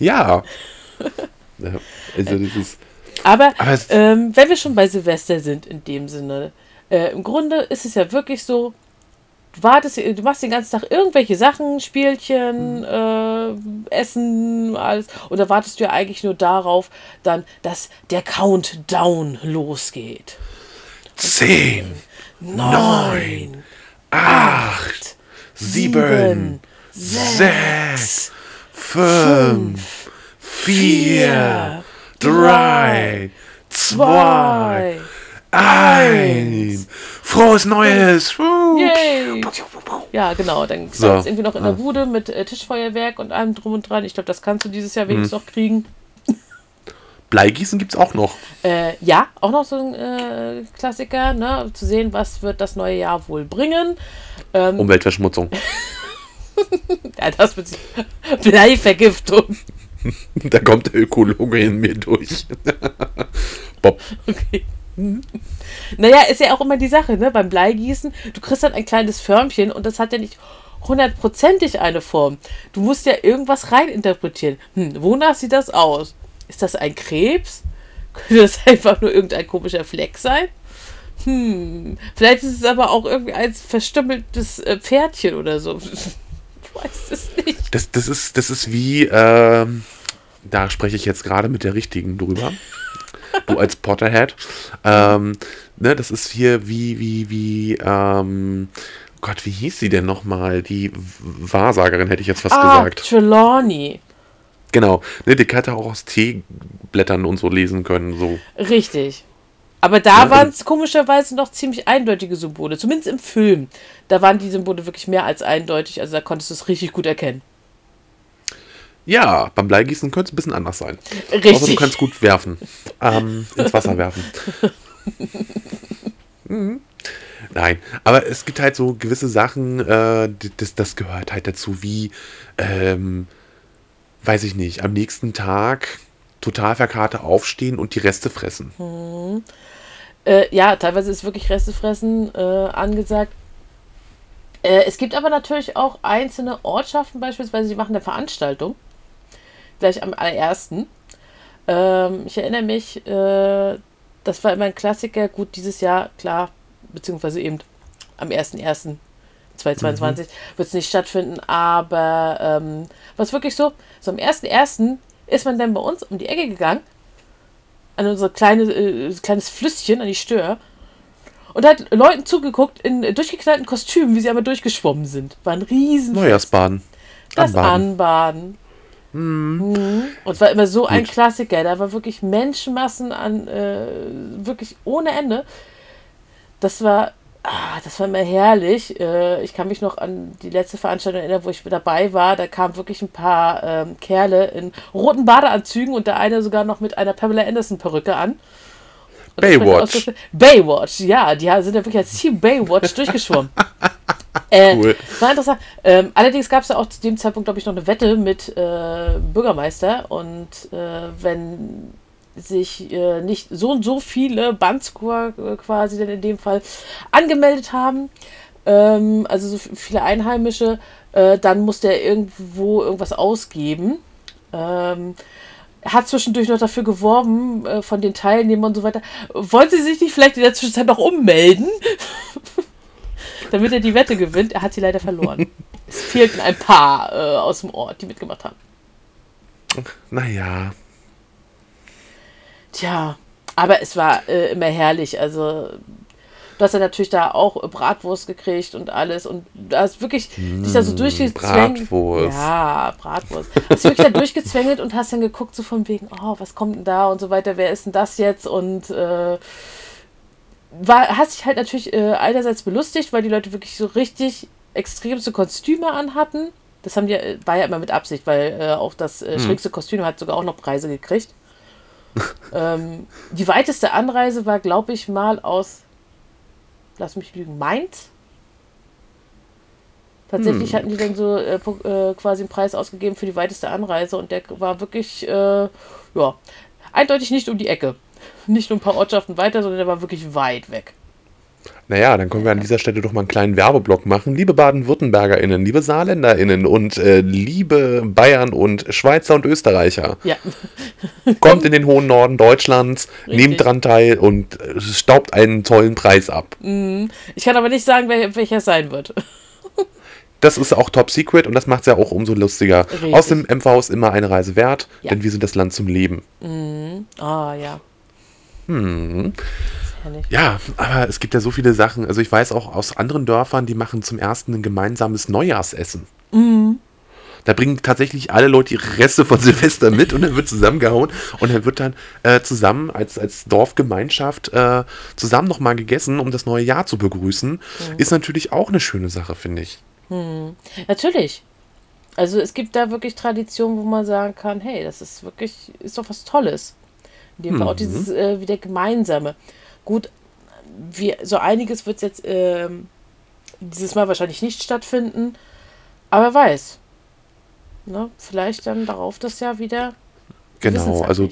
Ja. also das ist, aber, aber ähm, wenn wir schon bei Silvester sind, in dem Sinne, äh, im Grunde ist es ja wirklich so, du wartest, du machst den ganzen Tag irgendwelche Sachen, Spielchen, mhm. äh, Essen, alles, und da wartest du ja eigentlich nur darauf, dann, dass der Countdown losgeht. Zehn, neun, acht, sieben, sechs, fünf, vier, drei, zwei, eins. Frohes Neues! Yay. Ja, genau. Dann so. jetzt irgendwie noch in der Bude mit äh, Tischfeuerwerk und allem drum und dran. Ich glaube, das kannst du dieses Jahr wenigstens mhm. noch kriegen. Bleigießen gibt es auch noch. Äh, ja, auch noch so ein äh, Klassiker, ne? Zu sehen, was wird das neue Jahr wohl bringen. Ähm, Umweltverschmutzung. ja, das wird Bleivergiftung. da kommt der Ökologe in mir durch. Bob. Okay. Naja, ist ja auch immer die Sache, ne? Beim Bleigießen, du kriegst dann ein kleines Förmchen und das hat ja nicht hundertprozentig eine Form. Du musst ja irgendwas reininterpretieren. Hm, wonach sieht das aus? Ist das ein Krebs? Könnte das einfach nur irgendein komischer Fleck sein? Hm, vielleicht ist es aber auch irgendwie ein verstümmeltes äh, Pferdchen oder so. Ich weiß es nicht. Das, das, ist, das ist wie, ähm, da spreche ich jetzt gerade mit der richtigen drüber. Du als Potterhead. Ähm, ne, das ist hier wie, wie, wie, ähm, Gott, wie hieß sie denn nochmal? Die Wahrsagerin, hätte ich jetzt fast ah, gesagt. Trelawney. Genau, ne, die hätte auch aus Teeblättern und so lesen können. So. Richtig. Aber da ja, waren es komischerweise noch ziemlich eindeutige Symbole, zumindest im Film. Da waren die Symbole wirklich mehr als eindeutig, also da konntest du es richtig gut erkennen. Ja, beim Bleigießen könnte es ein bisschen anders sein. Richtig. Außer du kannst gut werfen. Ähm, ins Wasser werfen. mhm. Nein, aber es gibt halt so gewisse Sachen, äh, das, das gehört halt dazu, wie, ähm, weiß ich nicht, am nächsten Tag total verkarte aufstehen und die Reste fressen. Hm. Äh, ja, teilweise ist wirklich Reste fressen äh, angesagt. Äh, es gibt aber natürlich auch einzelne Ortschaften, beispielsweise, die machen eine Veranstaltung. Gleich am allerersten. Ähm, ich erinnere mich, äh, das war immer ein Klassiker. Gut, dieses Jahr, klar, beziehungsweise eben am 1.1.2022 mhm. wird es nicht stattfinden, aber ähm, was wirklich so, so am 1.1 ist man dann bei uns um die Ecke gegangen, an unser kleine, äh, kleines Flüsschen, an die Stör, und hat Leuten zugeguckt in durchgeknallten Kostümen, wie sie einmal durchgeschwommen sind. War ein riesen. Neujahrsbaden. Das Anbaden. Anbaden. Mhm. Mhm. Und war immer so Gut. ein Klassiker. Da war wirklich Menschenmassen an, äh, wirklich ohne Ende. Das war Ah, das war immer herrlich. Äh, ich kann mich noch an die letzte Veranstaltung erinnern, wo ich dabei war. Da kamen wirklich ein paar ähm, Kerle in roten Badeanzügen und der eine sogar noch mit einer Pamela Anderson-Perücke an. Baywatch. Baywatch, ja, die sind ja wirklich als Team Baywatch durchgeschwommen. Äh, cool. War interessant. Ähm, allerdings gab es ja auch zu dem Zeitpunkt, glaube ich, noch eine Wette mit äh, Bürgermeister. Und äh, wenn sich äh, nicht so und so viele Bandscore äh, quasi dann in dem Fall angemeldet haben, ähm, also so viele Einheimische, äh, dann musste er irgendwo irgendwas ausgeben. Ähm, hat zwischendurch noch dafür geworben von den Teilnehmern und so weiter. Wollen Sie sich nicht vielleicht in der Zwischenzeit noch ummelden? Damit er die Wette gewinnt. Er hat sie leider verloren. es fehlten ein paar äh, aus dem Ort, die mitgemacht haben. Naja, Tja, aber es war äh, immer herrlich. Also, du hast ja natürlich da auch Bratwurst gekriegt und alles. Und du hast wirklich mmh, dich da so durchgezwängelt. Bratwurst. Ja, Bratwurst. Hast wirklich da durchgezwängelt und hast dann geguckt, so von wegen, oh, was kommt denn da und so weiter, wer ist denn das jetzt? Und äh, war, hast dich halt natürlich äh, einerseits belustigt, weil die Leute wirklich so richtig extremste Kostüme anhatten. Das haben die, äh, war ja immer mit Absicht, weil äh, auch das äh, schrägste Kostüm hat sogar auch noch Preise gekriegt. ähm, die weiteste Anreise war, glaube ich, mal aus, lass mich lügen, Mainz. Tatsächlich hatten die dann so äh, äh, quasi einen Preis ausgegeben für die weiteste Anreise und der war wirklich, äh, ja, eindeutig nicht um die Ecke. Nicht nur ein paar Ortschaften weiter, sondern der war wirklich weit weg. Naja, dann können wir an dieser Stelle doch mal einen kleinen Werbeblock machen. Liebe Baden-WürttembergerInnen, liebe SaarländerInnen und äh, liebe Bayern und Schweizer und Österreicher. Ja, Kommt in den hohen Norden Deutschlands, Richtig. nehmt dran teil und äh, staubt einen tollen Preis ab. ich kann aber nicht sagen, welcher es sein wird. Das ist auch top secret und das macht es ja auch umso lustiger. Richtig. Außerdem, MV ist immer eine Reise wert, Ja. denn wir sind das Land zum Leben. Ah, ja. Hm. Ja, aber es gibt ja so viele Sachen. Also ich weiß auch aus anderen Dörfern, die machen zum ersten ein gemeinsames Neujahrsessen. Da bringen tatsächlich alle Leute ihre Reste von Silvester mit und dann wird zusammengehauen und dann wird dann äh, zusammen als, als Dorfgemeinschaft äh, zusammen nochmal gegessen, um das neue Jahr zu begrüßen. Ist natürlich auch eine schöne Sache, finde ich. Natürlich. Also es gibt da wirklich Traditionen, wo man sagen kann, hey, das ist wirklich, ist doch was Tolles. In dem Fall auch dieses äh, wieder Gemeinsame. Gut, wir, so einiges wird jetzt ähm, dieses Mal wahrscheinlich nicht stattfinden, aber wer weiß. Ne? Vielleicht dann darauf das Jahr wieder. Genau, also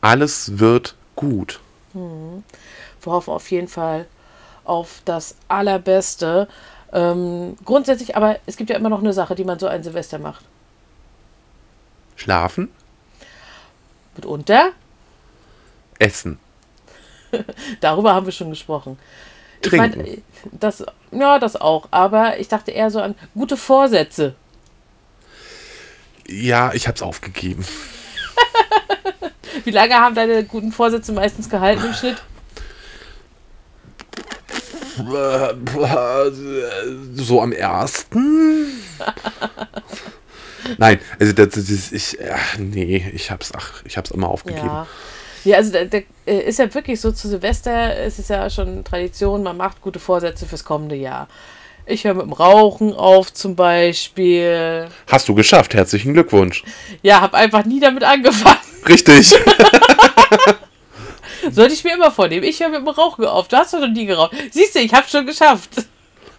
alles wird gut. Wir hoffen auf jeden Fall auf das Allerbeste. Ähm, grundsätzlich, aber es gibt ja immer noch eine Sache, die man so ein Silvester macht. Schlafen, Mitunter, essen, darüber haben wir schon gesprochen. Ich Trinken. mein, das, ja, das auch. Aber ich dachte eher so an gute Vorsätze. Ja, ich hab's aufgegeben. Wie lange haben deine guten Vorsätze meistens gehalten im Schnitt? So am ersten? Nein, also das, das ist, ich, ach, nee, ich hab's, ach, ich hab's immer aufgegeben. Ja. Ja, also der, der äh, ist ja wirklich so zu Silvester, es ist ja schon Tradition, man macht gute Vorsätze fürs kommende Jahr. Ich höre mit dem Rauchen auf zum Beispiel. Hast du geschafft, herzlichen Glückwunsch. Ja, habe einfach nie damit angefangen. Richtig. Sollte ich mir immer vornehmen. Ich höre mit dem Rauchen auf. Du hast doch noch nie geraucht. Siehst du, ich habe schon geschafft.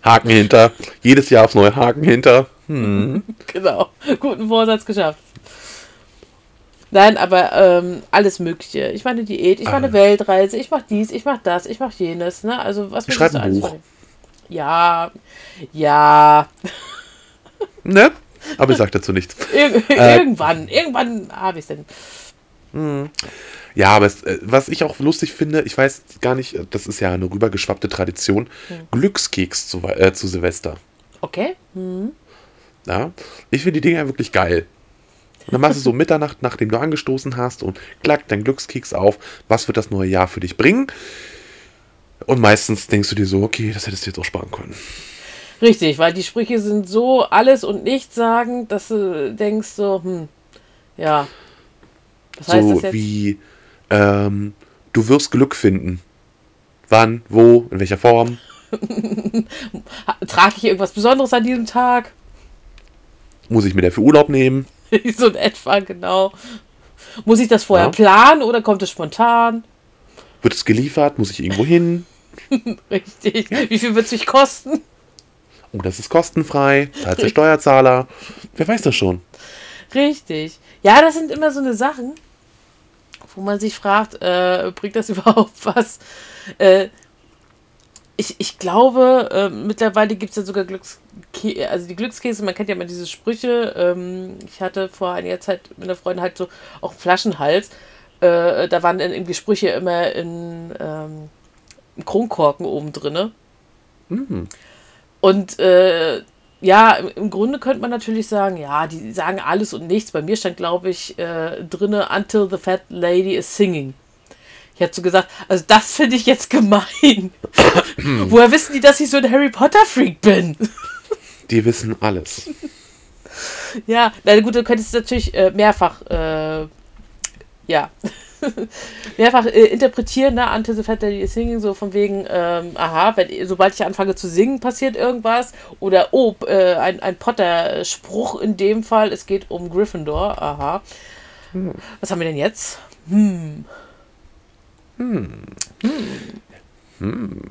Haken hinter. Jedes Jahr aufs neue Haken hinter. Hm. Genau. Guten Vorsatz geschafft. Nein, aber ähm, alles Mögliche. Ich mache eine Diät, ich mache eine Ah. Weltreise, ich mache dies, ich mache das, ich mache jenes. Ne? Also was Ich schreibe ein alles Buch. vornimmt. Ja, ja. Ne? Aber ich sag dazu nichts. Ir Äh. irgendwann, irgendwann habe ich es denn. Ja, aber es, äh, was ich auch lustig finde, ich weiß gar nicht, das ist ja eine rübergeschwappte Tradition, Glückskeks zu, äh, zu Silvester. Okay. Ja? Ich finde die Dinger wirklich geil. Und dann machst du so Mitternacht, nachdem du angestoßen hast und klack dein Glückskeks auf. Was wird das neue Jahr für dich bringen? Und meistens denkst du dir so, okay, das hättest du jetzt auch sparen können. Richtig, weil die Sprüche sind so alles und nichts sagen, dass du denkst so, hm, ja. Was heißt das So jetzt? wie, ähm, du wirst Glück finden. Wann, wo, in welcher Form? Trage ich irgendwas Besonderes an diesem Tag? Muss ich mir dafür Urlaub nehmen? so in etwa, genau. Muss ich das vorher Ja. planen oder kommt es spontan? Wird es geliefert? Muss ich irgendwo hin? Richtig. Wie viel wird es mich kosten? Oh, das ist kostenfrei. Zahlt der Steuerzahler. Wer weiß das schon? Richtig. Ja, das sind immer so eine Sachen, wo man sich fragt, äh, bringt das überhaupt was? Äh, ich, ich glaube, äh, mittlerweile gibt es ja sogar Glückskäse, also die Glückskäse, man kennt ja immer diese Sprüche. Ähm, ich hatte vor einiger Zeit mit einer Freundin halt so auch einen Flaschenhals. Äh, da waren dann irgendwie Sprüche immer in ähm, im Kronkorken oben drinne. Und äh, ja, im, im Grunde könnte man natürlich sagen, ja, die sagen alles und nichts. Bei mir stand, glaube ich, äh, drinne, until the fat lady is singing. Ich hätte so gesagt, also das finde ich jetzt gemein. Woher wissen die, dass ich so ein Harry Potter-Freak bin? Die wissen alles. ja, na gut, du könntest es natürlich äh, mehrfach, äh, ja, mehrfach äh, interpretieren, ne, until the fat daddy is singing, so von wegen, ähm, aha, wenn, sobald ich anfange zu singen, passiert irgendwas. Oder, oh, äh, ein, ein Potter-Spruch in dem Fall, es geht um Gryffindor, aha. Hm. Was haben wir denn jetzt? Hm. Hm. Hm.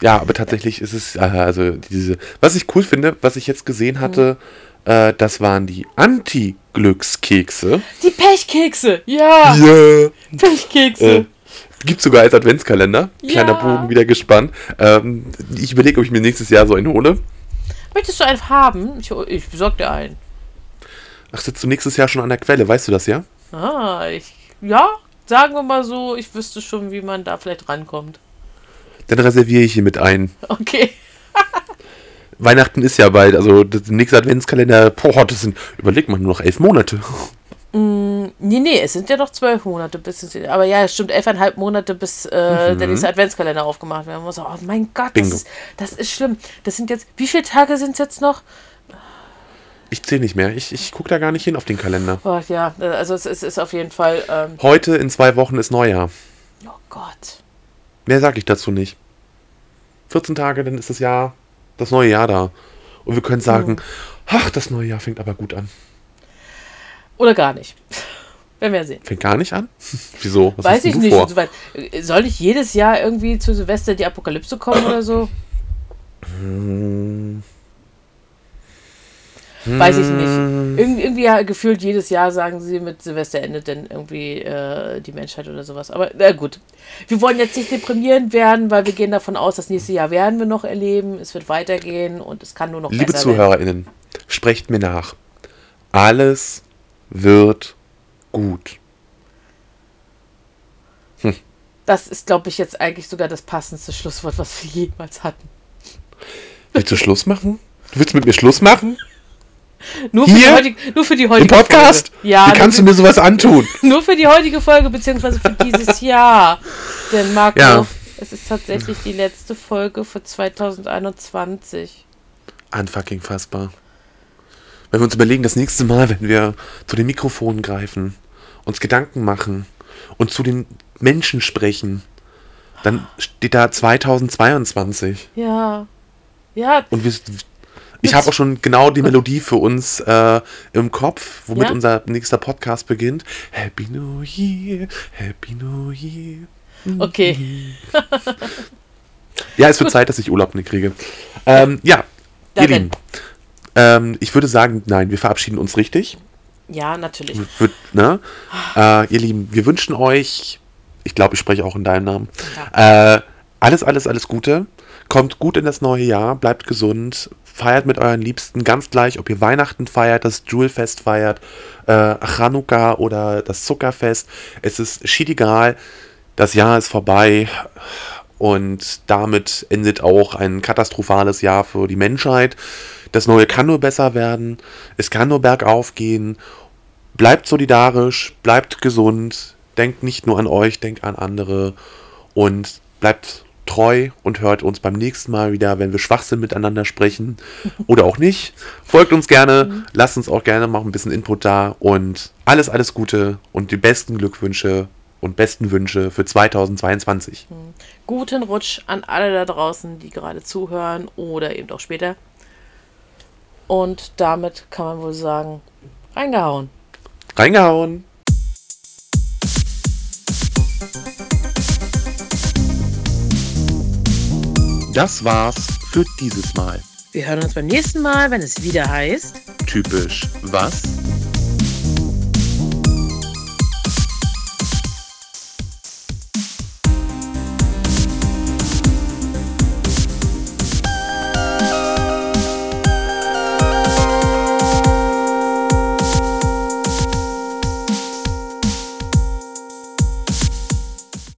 Ja, aber tatsächlich ist es, äh, also diese, was ich cool finde, was ich jetzt gesehen hatte, äh, das waren die Anti-Glückskekse. Die Pechkekse, ja. Ja. Pechkekse. Äh, Gibt sogar als Adventskalender. Kleiner Ja. Bogen wieder gespannt. Ähm, ich überlege, ob ich mir nächstes Jahr so einen hole. Möchtest du einen haben? Ich, ich besorge dir einen. Ach, sitzt du nächstes Jahr schon an der Quelle, weißt du das ja? Ah, ich, ja, sagen wir mal so, ich wüsste schon, wie man da vielleicht rankommt. Dann reserviere ich hier mit ein. Okay. Weihnachten ist ja bald, also der nächste Adventskalender, boah, das sind, überleg mal, nur noch elf Monate. Mm, nee, nee, es sind ja noch zwölf Monate bis es, aber ja, es stimmt, elfeinhalb Monate bis äh, der nächste Adventskalender aufgemacht werden muss. Oh mein Gott, das ist, das ist schlimm. Das sind jetzt, wie viele Tage sind es jetzt noch? Ich zähle nicht mehr, ich, ich gucke da gar nicht hin auf den Kalender. Oh, ja, also es, ist- ist auf jeden Fall, ähm, Heute in zwei Wochen ist Neujahr. oh Gott. Mehr sage ich dazu nicht. 14 Tage, dann ist das Jahr, das neue Jahr da. Und wir können sagen, ach, das neue Jahr fängt aber gut an. Oder gar nicht. Werden wir sehen. Fängt gar nicht an? Wieso? Was Weiß ich nicht. Soweit. Äh, Soll nicht jedes Jahr irgendwie zu Silvester die Apokalypse kommen oder so? Weiß ich nicht. Irg irgendwie ja, gefühlt jedes Jahr sagen sie, mit Silvester endet dann irgendwie äh, die Menschheit oder sowas. Aber na gut. Wir wollen jetzt nicht deprimierend werden, weil wir gehen davon aus, das nächste Jahr werden wir noch erleben. Es wird weitergehen und es kann nur noch Liebe besser werden. ZuhörerInnen, sprecht mir nach. Alles wird gut. Das ist, glaube ich, jetzt eigentlich sogar das passendste Schlusswort, was wir jemals hatten. Willst du Schluss machen? Du willst mit mir Schluss machen? Nur für, Hier? die, heutige, nur für die Im heutige Podcast? Folge. Ja, Wie kannst für- du mir sowas antun? Nur für die heutige Folge, beziehungsweise für dieses Jahr. Denn Marco, Ja. es ist tatsächlich die letzte Folge für 2021. Unfucking fassbar. Wenn wir uns überlegen, das nächste Mal, wenn wir zu den Mikrofonen greifen, uns Gedanken machen und zu den Menschen sprechen, dann steht da 2022. Ja. Ja, Und wir, ich habe auch schon genau die Melodie für uns äh, im Kopf, womit Ja? unser nächster Podcast beginnt. Happy New Year, Happy New Year. okay. Ja, es wird Zeit, dass ich Urlaub nicht kriege. Ähm, ja, ihr Darin. Lieben. Ähm, ich würde sagen, nein, wir verabschieden uns richtig. Ja, natürlich. Wird, ne? äh, ihr Lieben, wir wünschen euch, ich glaube, ich spreche auch in deinem Namen, äh, alles, alles, alles Gute. Kommt gut in das neue Jahr, bleibt gesund, feiert mit euren Liebsten, ganz gleich, ob ihr Weihnachten feiert, das Jewelfest feiert, äh, Chanukka oder das Zuckerfest. Es ist schied egal, das Jahr ist vorbei und damit endet auch ein katastrophales Jahr für die Menschheit. Das Neue kann nur besser werden, es kann nur bergauf gehen. Bleibt solidarisch, bleibt gesund, denkt nicht nur an euch, denkt an andere und bleibt treu und hört uns beim nächsten Mal wieder, wenn wir Schwachsinn miteinander sprechen oder auch nicht. Folgt uns gerne, lasst uns auch gerne mal ein bisschen Input da und alles, alles Gute und die besten Glückwünsche und besten Wünsche für 2022. Guten Rutsch an alle da draußen, die gerade zuhören oder eben auch später. Und damit kann man wohl sagen, reingehauen. Reingehauen! Das war's für dieses Mal. Wir hören uns beim nächsten Mal, wenn es wieder heißt. Typisch was?